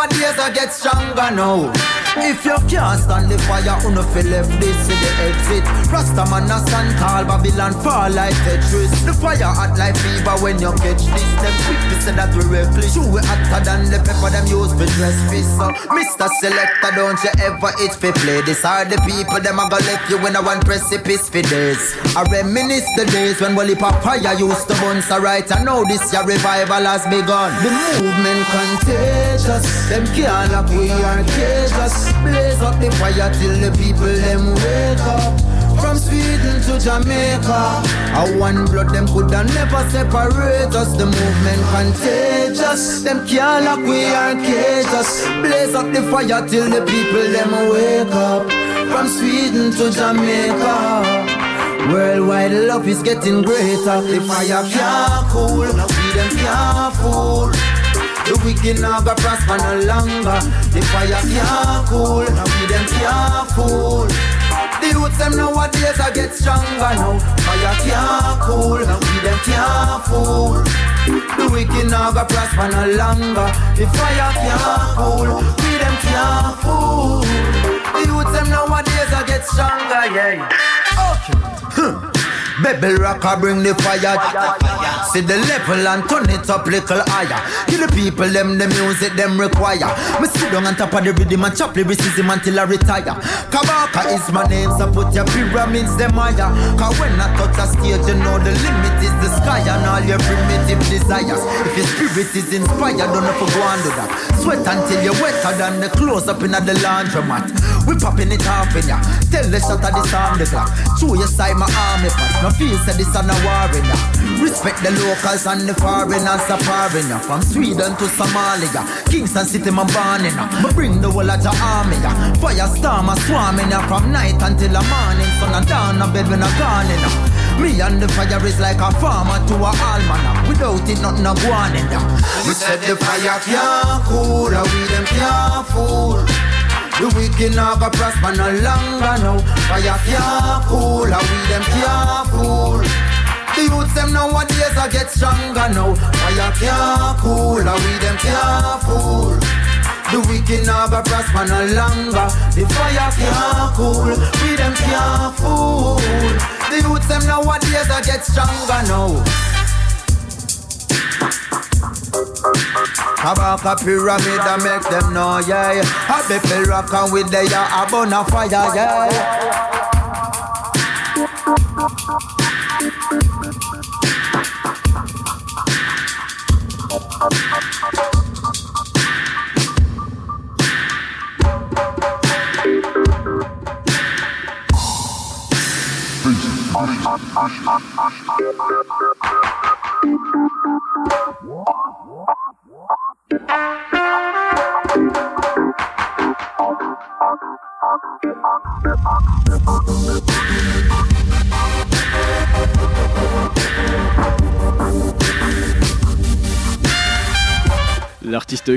them nowadays a get stronger now. If you can't stand the fire, uno feel left this to the exit. Rasta man a stand tall, Babylon fall like Tetris. The fire hot like fever when you catch this. Them quick to say that we reckless. You we hotter than the pepper them use for dress fish. So, Mr. Selector, don't you ever itch for play. This are the people them a go left you when I want precipice for days. I reminisce the days when Wally Papaya used to burn so right. I know this your revival has begun. The movement contagious. Them can't lock we are cages. Blaze up the fire till the people them wake up. From Sweden to Jamaica, a one blood them coulda never separate us. The movement contagious. Them can't lock we are cages. Blaze up the fire till the people them wake up. From Sweden to Jamaica. Worldwide love is getting greater. The fire can't cool, we them can't fool. The wicked now go prosper no longer. The fire can't cool, we them can't fool. The youths them nowadays a get stronger now. Fire can't cool, we them can't fool. The wicked now go prosper no longer. The fire can't cool, we them can't fool. The youths them nowadays a get stronger, yeah. Okay. Bebel rocker bring the fire. See the level and turn it up little higher. Kill the people, them the music them require. Me sit down on top of the rhythm and chop lyricism until I retire. Kabaka is my name, so put your pyramids them higher. Cause when I touch a stage, you know the limit is the sky and all your primitive desires. If your spirit is inspired, don't know for go do that. Sweat until you're wetter than the clothes up in the laundromat. We popping it off in ya. Tell the shot of the sound the clock. Show your side my army part. No feel say this a no. Respect the locals and the foreigners a foreign ya. From Sweden to Somalia, Kingston City man born in. Me bring the whole of the army. Firestorm a swarming from night until the morning. Sun and down a bed when I gone in. Me and the fire is like a farmer to a almanac. Without it, nothing a go on in. We said the fire can't cool, and we them can't fool. The wicked now go prosper no longer now. Fire can't cool, and we them can't fool. The youths them nowadays a get stronger now. Fire can't cool, and we them can't fool. The wicked now go prosper no longer. The fire can't cool, we them can't fool. The youths them nowadays a get stronger now. Kabaka pyramid and make them know, yeah. I be feel rockin' with the ya, a bun a fire, yeah.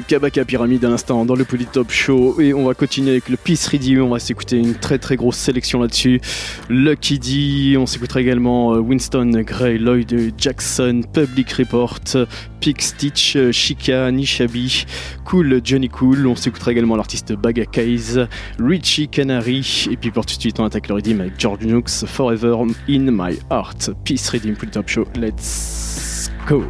Kabaka Pyramide à l'instant dans le Polytop Show et on va continuer avec le Peace Radio, on va s'écouter une très très grosse sélection là-dessus. Lucky D, on s'écoutera également euh, Winston Gray, Lloyd Jackson, Public Report, Pick Stitch, euh, Chica, Nishabi, Cool Johnny Cool, on s'écoutera également l'artiste Baga Kays, Richie Canary et puis pour tout de suite on attaque le rythme avec George Nooks, Forever in My Heart. Peace Radio Polytop Show, let's go!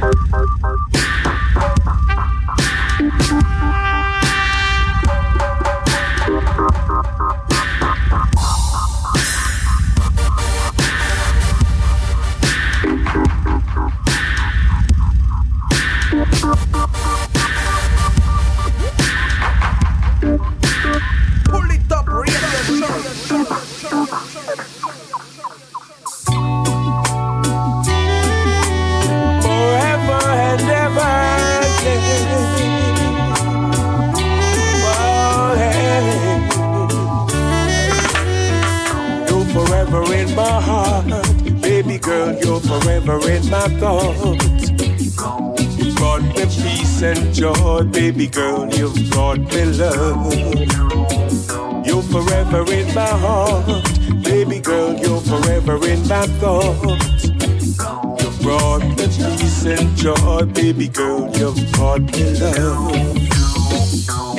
Radio show. Girl, you're forever in my thoughts. You brought me peace and joy, baby girl, you've brought me love. You're forever in my heart, baby girl, you're forever in my thoughts. You brought me peace and joy, baby girl, you've brought me love.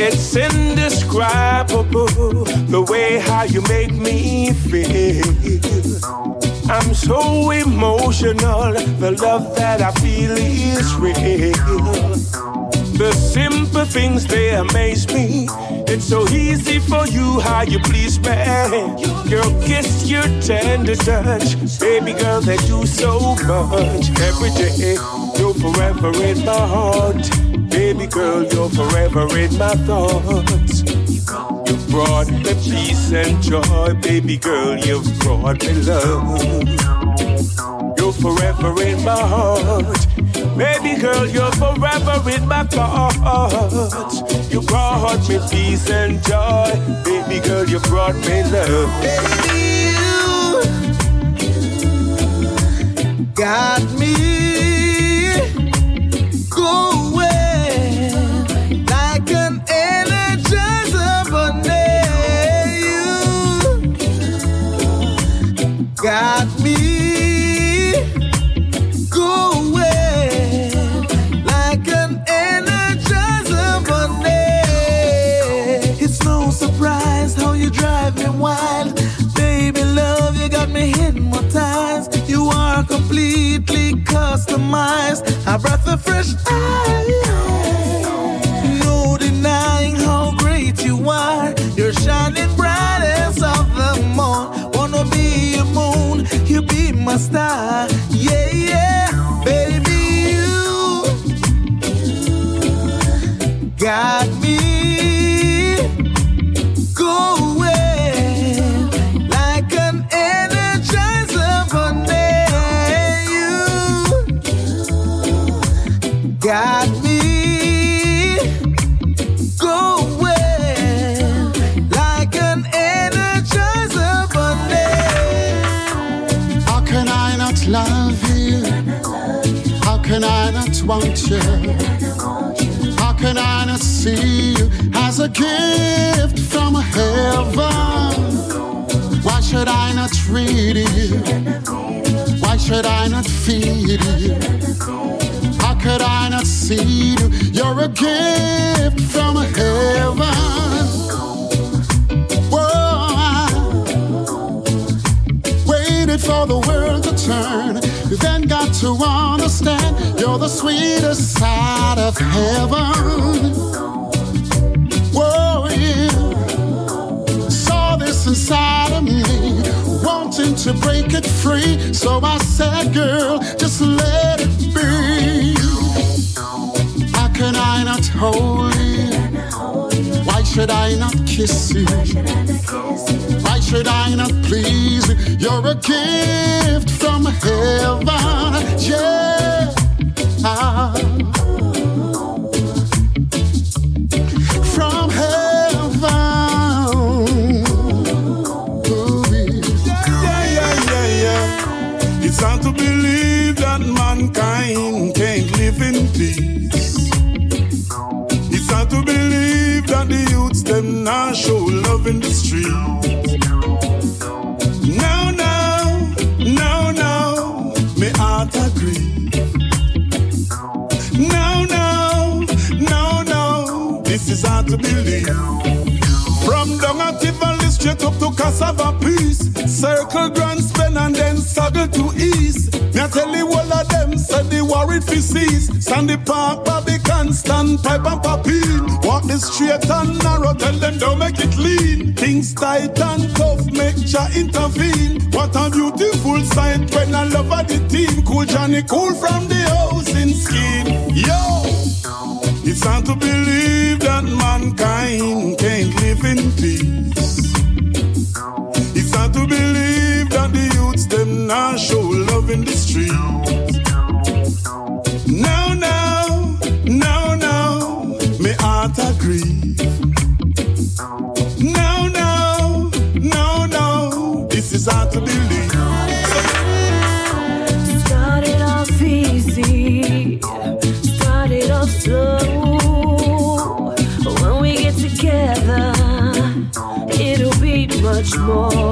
It's indescribable the way how you make me feel. I'm so emotional, the love that I feel is real. The simple things they amaze me. It's so easy for you how you please me. Your kiss, your tender touch, baby girl, they do so much. Every day, you're forever in my heart. Baby girl, you're forever in my thoughts. You brought me peace and joy, baby girl, you've brought me love. You're forever in my heart. Baby girl, you're forever in my thoughts. You brought me peace and joy. Baby girl, you brought me love. Baby, you got me got me going like an energizer bunny. It's no surprise how you drive me wild. Baby love, you got me hypnotized. You are completely customized. A breath of fresh air. Gift from heaven? Why should I not treat you? Why should I not feed you? How could I not see you? You're a gift from heaven. Whoa, waited for the world to turn, You then got to understand you're the sweetest side of heaven. To break it free. So I said, girl, just let it be. How can I not hold you? Why should I not kiss you? Why should I not please you? You're a gift from heaven. Yeah. Ah. The youths them now show love in the street. Now, now, now, now, me heart agree. Now, now, now, now, this is hard to believe. From down at straight up to Cassava Piece. Circle Grand Spend and then Saddle to East. Me I tell you all of them said the war it fi cease. Sandy Park, Bobby Constant, Pipe and Papine. Walk the straight and narrow, tell them don't make it lean. Things tight and tough, make Jah intervene. What a beautiful sight when I love the team. Cool Johnny, cool from the in skin. Yo! It's hard to believe that mankind can't live in peace. It's hard to believe that the youths them now show love in the street. No, no, no, no, this is hard to believe. Started off easy, started off slow. When we get together, it'll be much more.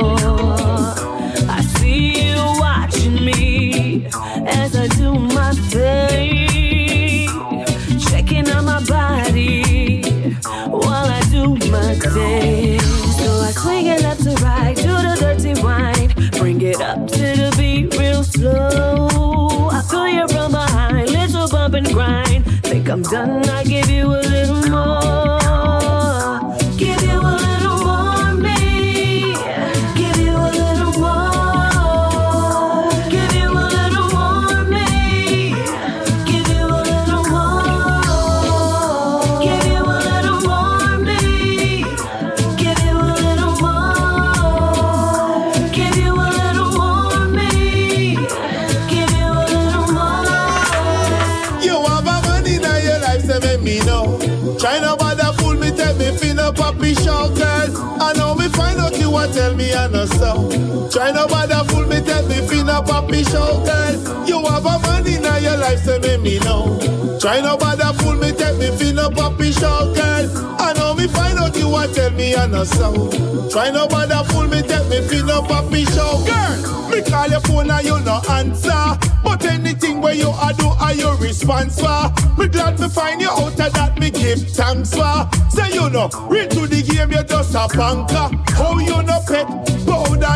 Life, say make me know. Try no bother fool me, tell me fin up puppy show, girl. I know me find out you want tell me I know so. Try no bother fool me, tell me fin up puppy show, girl. Me call your phone and you no answer. But anything where you a do, are you response for? Me glad to find you out of that me give thanks for. Say you know, read to the game, you just a banker. How you no pet,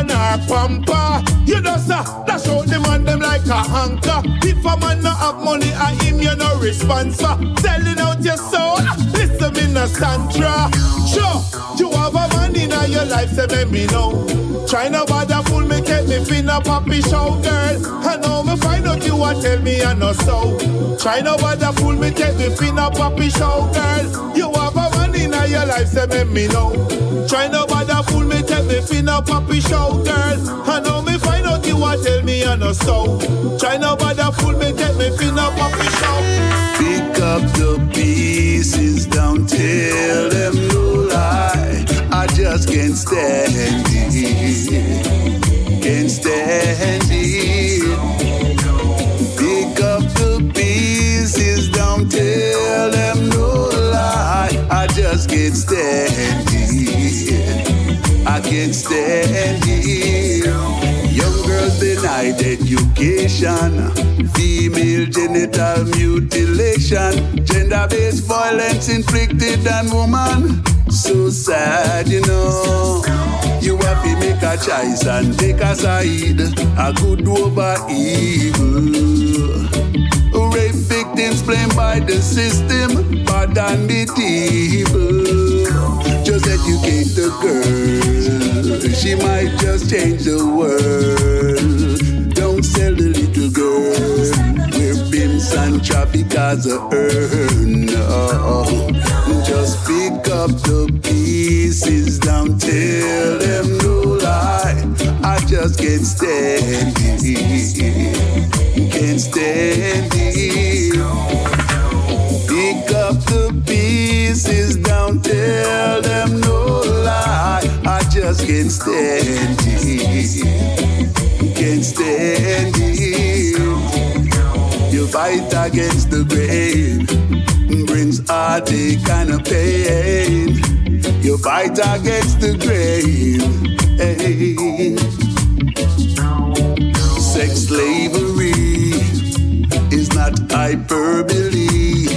powder nor pamper. You just a dash out the man them like a anchor. If a man not have money, I him you no response. Selling out your soul, listen me no Sandra. Sure, you have a man in your life, say make me know. Try no bother fool me, take me fin a poppy show, girl. I know me find out you want tell me I know so. Try no bother fool me, take me fin a poppy show, girl. You have a in your life, say make me know. Try no bother fool me, take me fin a puppy show, girl. I know me find out you want tell me I know so. Try no bother fool me, take me fin a puppy show. Pick up the pieces, don't tell them no lie. I just can't stand it. Can't stand stand it. I can't stand it. Young girls denied education, female genital mutilation, gender based violence inflicted on woman. So sad, you know. You have to make a choice and take a side, a good over evil. Rape blamed by the system, bad and medieval. Just educate the girl, she might just change the world. Don't sell the little girl, where pimps and traffickers earn. No. Just pick up the pieces, don't tell them no lie. I just can't stand it, can't stand it. Just can't stand it, can't stand it. You fight against the grain, brings out the kind of pain. You fight against the grain. Sex slavery is not hyperbole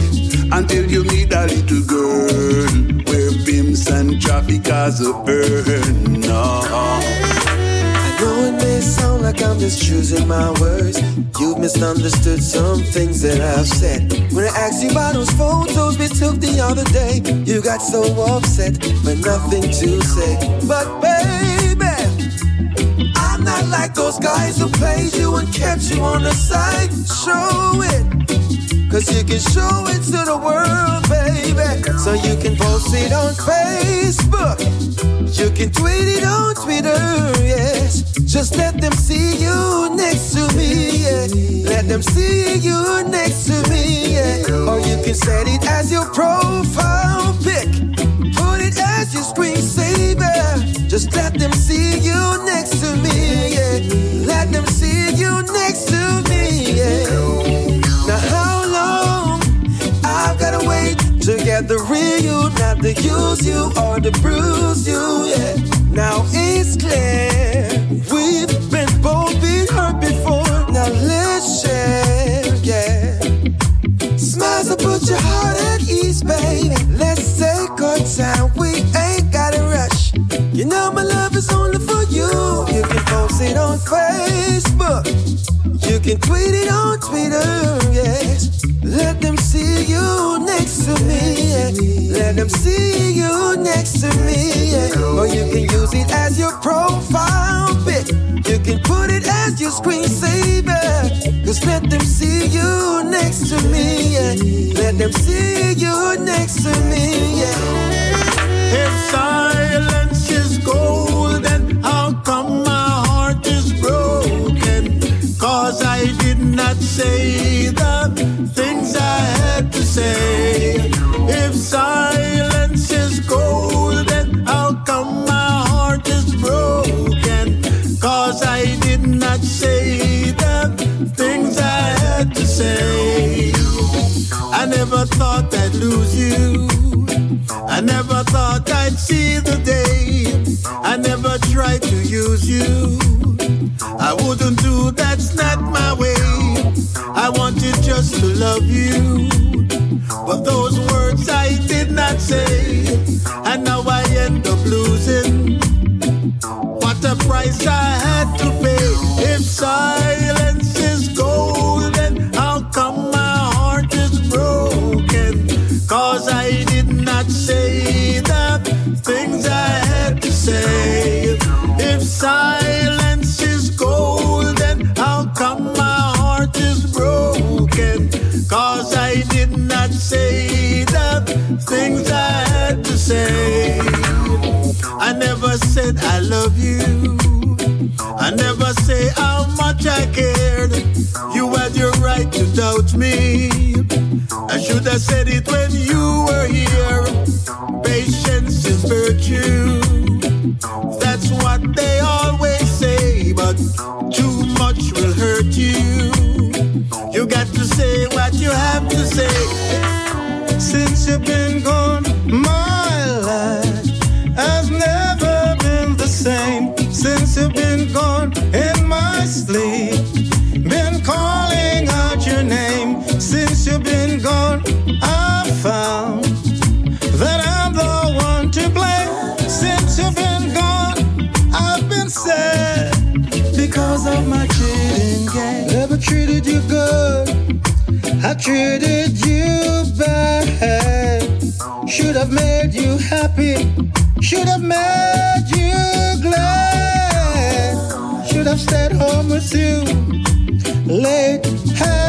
until you meet a little girl and traffickers earn. No. I know it may sound like I'm just choosing my words. You've misunderstood some things that I've said. When I asked you about those photos we took the other day, you got so upset, but nothing to say. But baby, I'm not like those guys who played you and kept you on the side. Show it. Cause you can show it to the world, baby. So you can post it on Facebook. You can tweet it on Twitter, yes. Just let them see you next to me, yeah. Let them see you next to me, yeah. Or you can set it as your profile pic. Put it as your screensaver. Just let them see you next to me, yeah. Let them see you next to me, yeah. the real you, not the use you or the bruise you. Yeah. Now it's clear we've been both been hurt before. Now let's share. Yeah. Smiles will put your heart at ease, baby. Let's take our time. We ain't gotta rush. You know my love is only for you. You can post it on Facebook. You can tweet it on Twitter. Yeah. Let them see you next to me. Yeah. Let them see you next to me. Yeah. Or you can use it as your profile pic. You can put it as your screensaver. Just let them see you next to me. Yeah. Let them see you next to me. Yeah. If silence is golden, not say the things I had to say. If silence is golden, how come my heart is broken? Cause I did not say the things I had to say. I never thought I'd lose you. I never thought I'd see the day. I never tried to use you. I wouldn't do that's not my way. I wanted just to love you. But those words I did not say. And now I end up losing. What a price I had to pay. If silence is golden, said I love you. I never say how much I cared. You had your right to doubt me. I should have said it when you were here. Patience is virtue. That's what they always say, but too much will hurt you. You got to say what you have to say. Since you've been gone, my life sleep, been calling out your name. Since you've been gone, I found that I'm the one to blame. Since you've been gone, I've been sad because of my cheating game. Never treated you good. I treated you bad. Should have made you happy. Should have made you glad. Have stayed home with you. Late at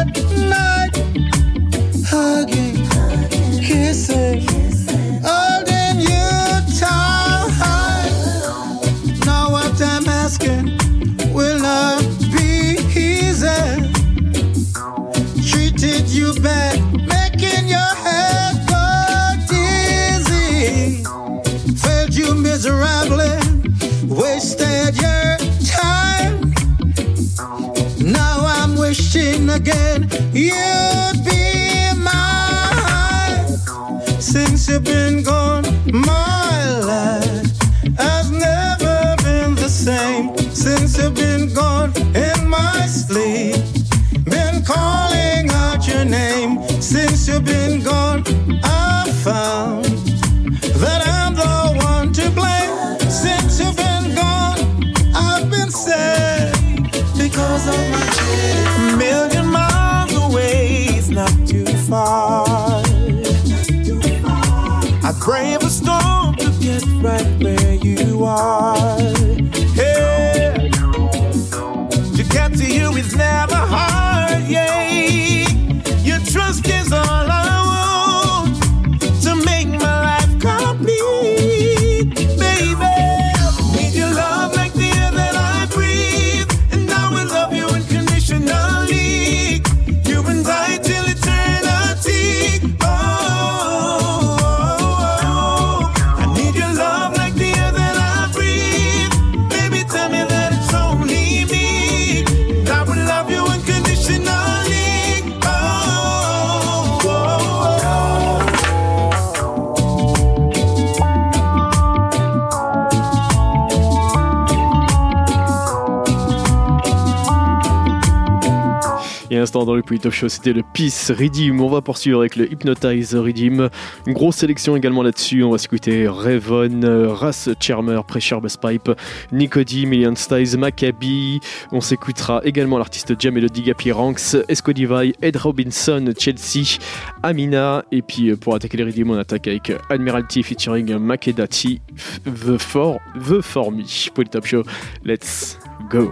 dans le of Show, c'était le Peace Redeem. On va poursuivre avec le Hypnotize Redeem. Une grosse sélection également là-dessus. On va s'écouter euh, Ras Charmer, Pressure Bass Pipe, Nicody, Million Styles, Maccabi. On s'écoutera également l'artiste Jam Melody, Gapi Ranks, Esco Ed Robinson, Chelsea, Amina. Et puis euh, pour attaquer les Redeem, on attaque avec Admiralty featuring Makedati, The For, The For Me. Show, let's go.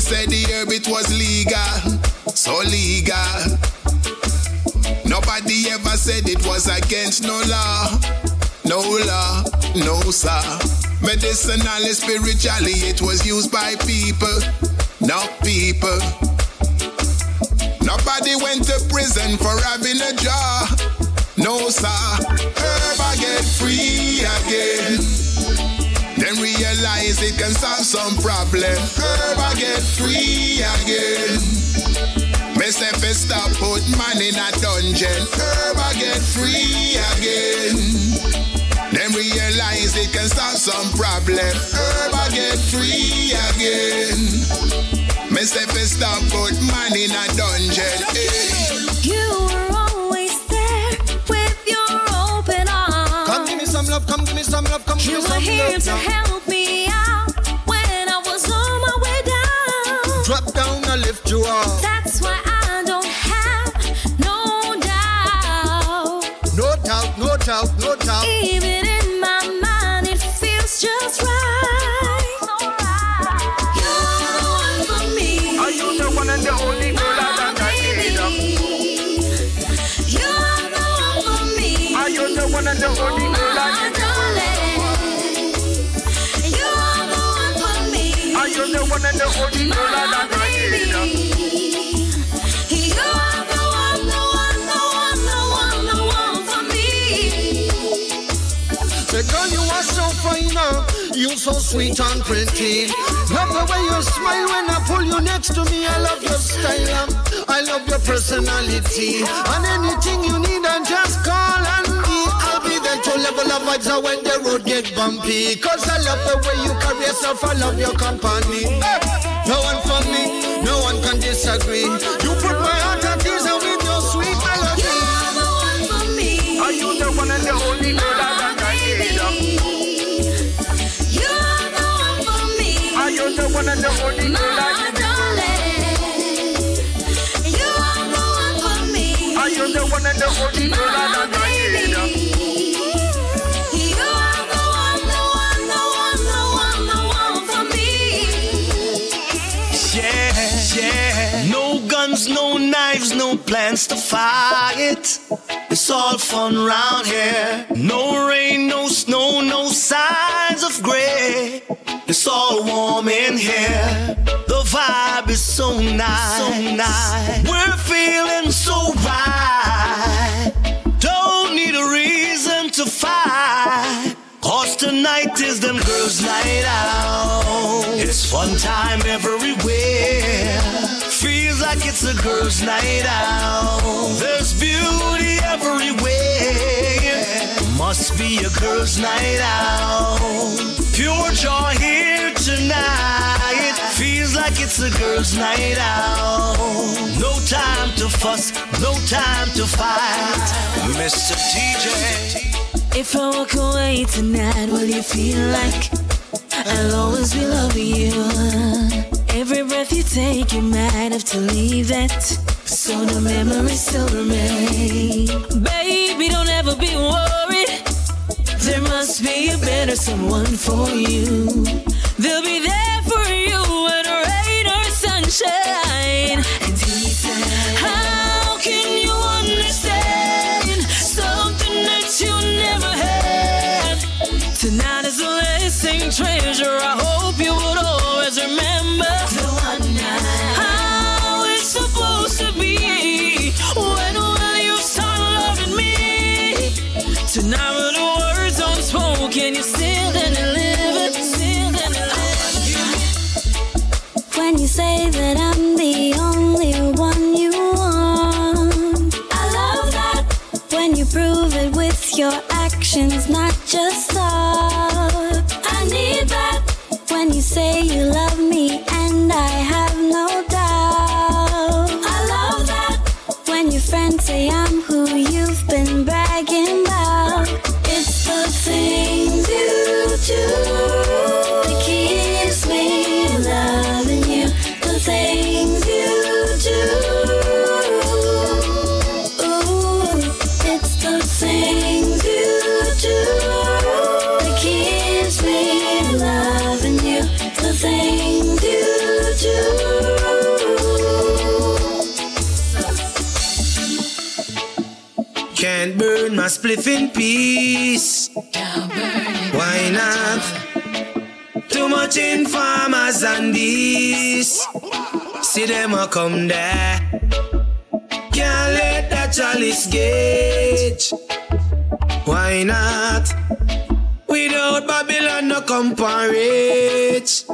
Years said the herb it was legal, so legal. Nobody ever said it was against no law, no law, no sir. Medicinally, spiritually, it was used by people, not people. Nobody went to prison for having a jar. No, sir. Herb, I get free again. Then realize it can solve some problem. Herb, I get free again. Me say fi stop put man in a dungeon. Herb, I get free again. Then realize it can solve some problem. Herb, I get free again. Me say fi stop put man in a dungeon. You were here to help me out when I was on my way down. Drop down, I lift you up. You are so fine, you so sweet and pretty. Love the way you smile when I pull you next to me. I love your style, I love your personality. And anything you need, and just call on me. I'll be there to level up vibes when the road get bumpy. Cause I love the way you carry yourself, I love your company. Eh, No one for me, no one can disagree. You put my heart at ease and with your sweet melody. You're the one for me. Are you the one and the only girl that I need? You're the one for me. Are you the one and the only girl I My need? darling. You're the one for me. Are you the one and the only girl that I need? To fight. It's all fun round here. No rain, no snow, no signs of gray. It's all warm in here. The vibe is so nice, so nice. We're feeling so right. Don't need a reason to fight. Cause tonight is them girls' night out. It's fun time everywhere. Feels like it's a girls' night out. There's beauty everywhere. Must be a girls' night out. Pure joy here tonight. It feels like it's a girls' night out. No time to fuss, no time to fight. Mr. DJ. If I walk away tonight, will you feel like I'll always be loving you? Every breath you take, you might have to leave it. So the memories still remain. Baby, don't ever be worried. There must be a better someone for you. They'll be there for you when rain or sunshine. How can you your actions, not just talk. I need that when you say you love me and I have no doubt. I love that when your friends say I'm who spliff in peace. Why not? Too much informers and this. See them a come there. Can't let that chalice gauge. Why not? Without Babylon no comparate.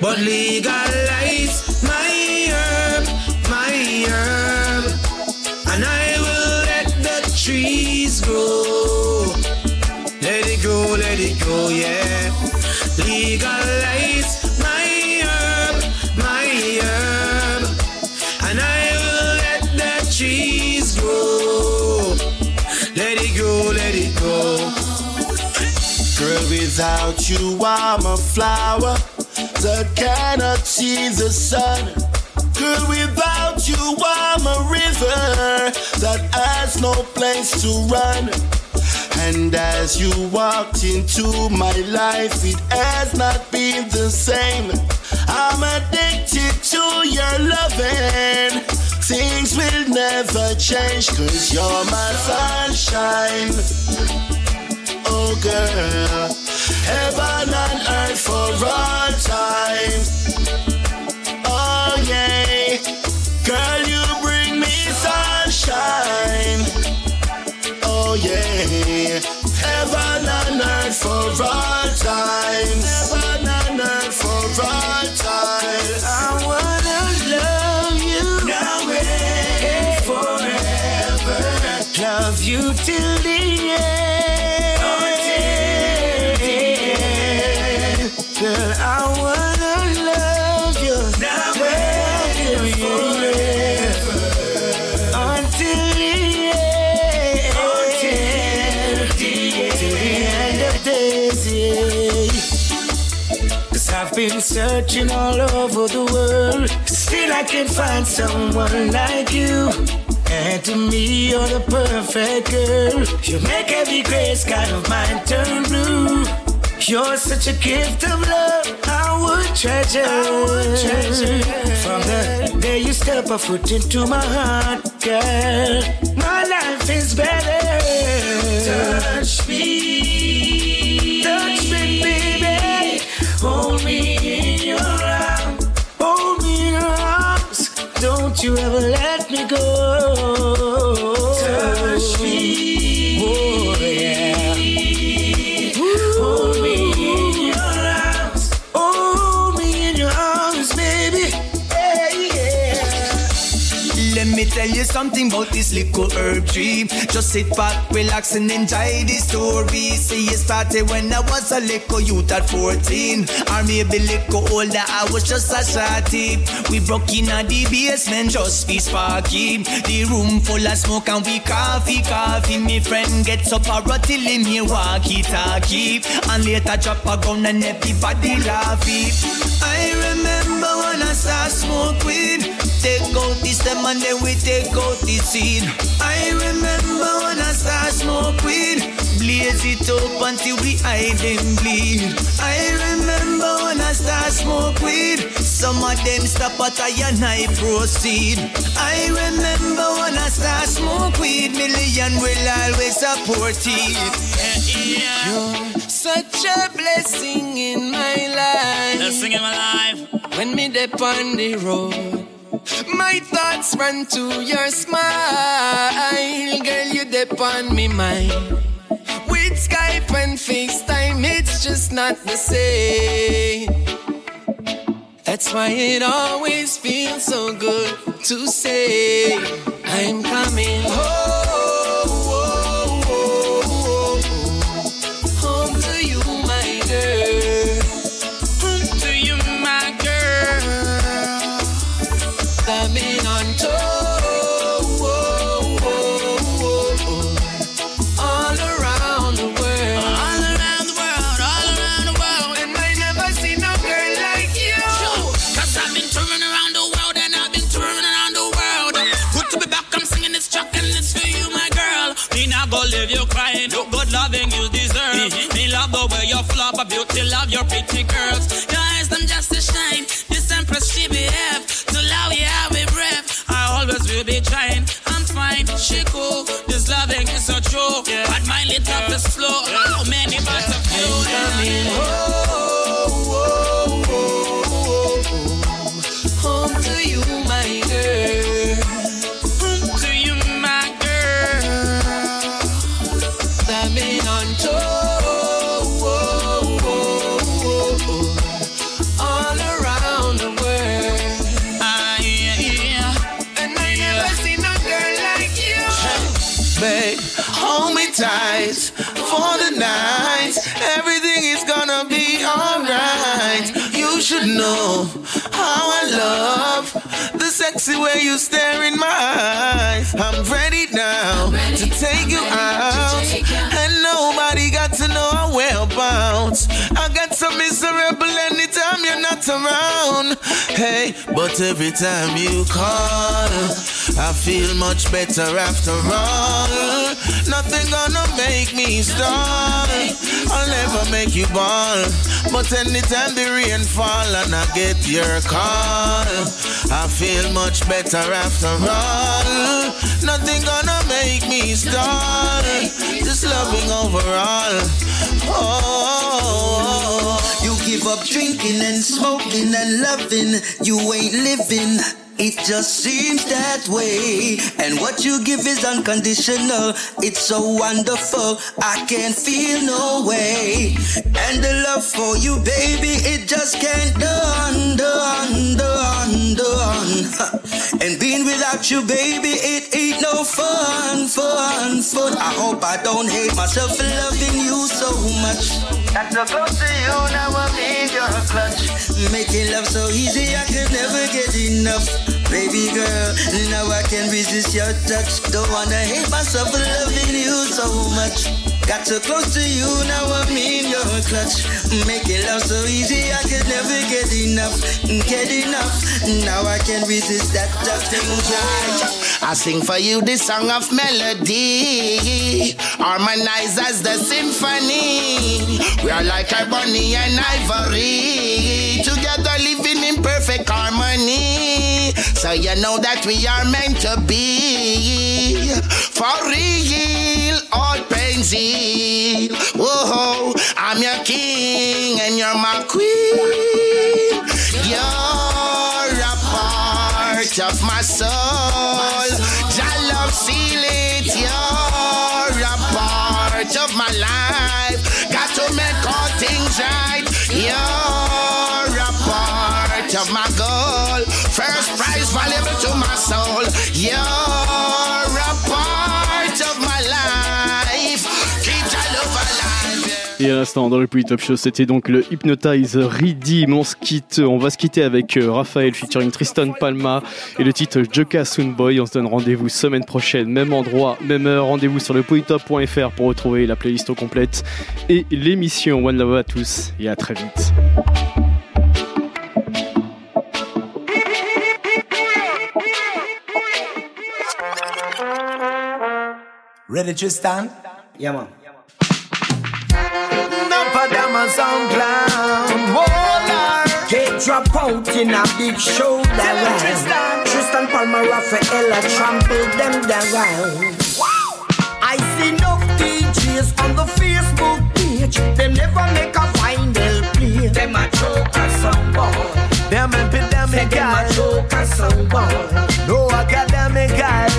But legalize my herb, my herb, and I will let the trees Let it grow, let it grow, yeah. Legalize my herb, my herb, and I will let the trees grow. Let it grow, let it grow. Girl, without you, I'm a flower that cannot see the sun. Girl, without you, I'm a river that has no place to run. And as you walked into my life, it has not been the same. I'm addicted to your loving. Things will never change, cause you're my sunshine. Oh girl, heaven and earth for all time. I've been searching all over the world. Still, I can't find someone like you. And to me, you're the perfect girl. You make every gray sky of mine turn blue. You're such a gift of love. I would treasure. From the day you step a foot into my heart, girl, my life is better. Touch me, you ever let me go. Something about this little herb tree. Just sit back, relax, and enjoy the story. See, it started when I was a little youth at 14. Or maybe a little older, I was just a shorty. We broke in at the basement, just be sparky. The room full of smoke, and we coffee, coffee. Me friend gets up a till him here walkie talkie. And later drop a gun, and everybody laughy. I remember when I started smoke. Take out the stem and then we take out the seed. I remember when I started smoke weed. Blaze it up until we hide them bleed. I remember when I started smoke weed. Some of them stop at I and I proceed. I remember when I started smoke weed. Million will always support it. You're such a blessing in my life. Blessing in my life. When me dip on the road, my thoughts run to your smile. Girl, you dip on me mind. With Skype and FaceTime, it's just not the same. That's why it always feels so good to say, I'm coming home. A beauty, love your pretty curves. Your eyes, them just a shine. This empress, she behave. To love you, how we breath. I always will be trying. I'm fine, she cool. This loving is so true. But my little is slow. How many but of you? Love the sexy way you stare in my eyes. I'm ready now to take you out, and nobody got to know how well bounce. I got so miserable anytime you're not around. Hey, but every time you call, I feel much better after all. Nothing gonna make me stall. I'll never make you ball. But anytime the rain fall and I get your call, I feel much better after all. Nothing gonna make me stall. Just loving overall. Oh, oh, oh, oh. You give up drinking and smoking and loving. You ain't living. It just seems that way. And what you give is unconditional. It's so wonderful. I can't feel no way. And the love for you, baby, it just can't done, done, done, done. And being without you, baby, it ain't no fun, fun, fun. I hope I don't hate myself for loving you so much. Got so close to you, now I'm in your clutch. Making love so easy, I could never get enough. Baby girl, now I can't resist your touch. Don't wanna hate myself for loving you so much. Got so close to you, now I'm in your clutch. Making love so easy, I could never get enough. Get enough. Now I can't resist that touch. I sing for you the song of melody, harmonized as the symphony. We are like ebony and ivory, together living in perfect harmony. So you know that we are meant to be for real, pains heal. Whoa, I'm your king and you're my queen. You're a part of my soul. Et à l'instant, dans le Poly Top Show, c'était donc le Hypnotize Redeem. On, se quitte, on va se quitter avec euh, Raphaël featuring Tristan Palma et le titre Joka Soonboy. On se donne rendez-vous semaine prochaine, même endroit, même heure. Rendez-vous sur le polytop.fr pour retrouver la playlist au complète et l'émission. One Love à tous et à très vite. Ready, Tristan? Yeah, man. Enough of them a sound Get drop out in a big show Tristan. Tristan Palmer, Rafaela trample them down. I see enough DJs on the Facebook page. Them never make a final play. Them a joke a song boy. Them epidemic Them a guys. joke a song boy. No academic guys.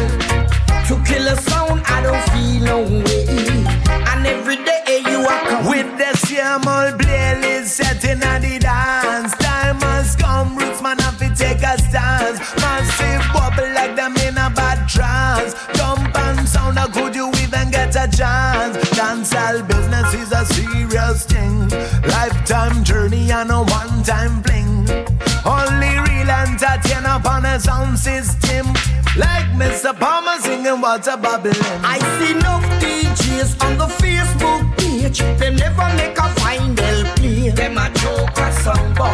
To kill a sound, I don't feel no way. And every day you are come With the Jamal Blail is setting at the dance. Time has come, roots man have to take a stance. Massive bubble like them in a bad trance. Jump and sound, how could you even get a chance? Dancehall business is a serious thing. Lifetime journey and a one-time fling. Only real entertain upon a sound system. Like Mr. Palmer singing water bubbling. I see no DJs on the Facebook page. They never make a final play. Them a joke a song boy.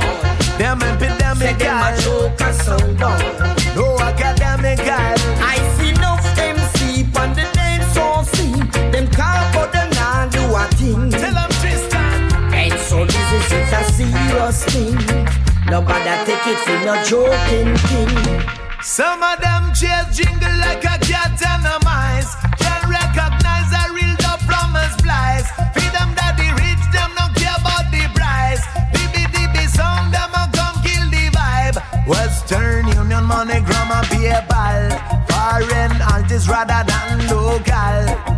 Them epidemic Them a joke a boy. No academic guy. I see enough MC on the dance hall scene. Them call but them not do a thing. Tell them Tristan. And so this is it's a serious thing. Nobody take it for no joking thing. Some of them chase jingle like a cat and a mice. Western Union, MoneyGram, and PayPal. Foreign artists rather than local.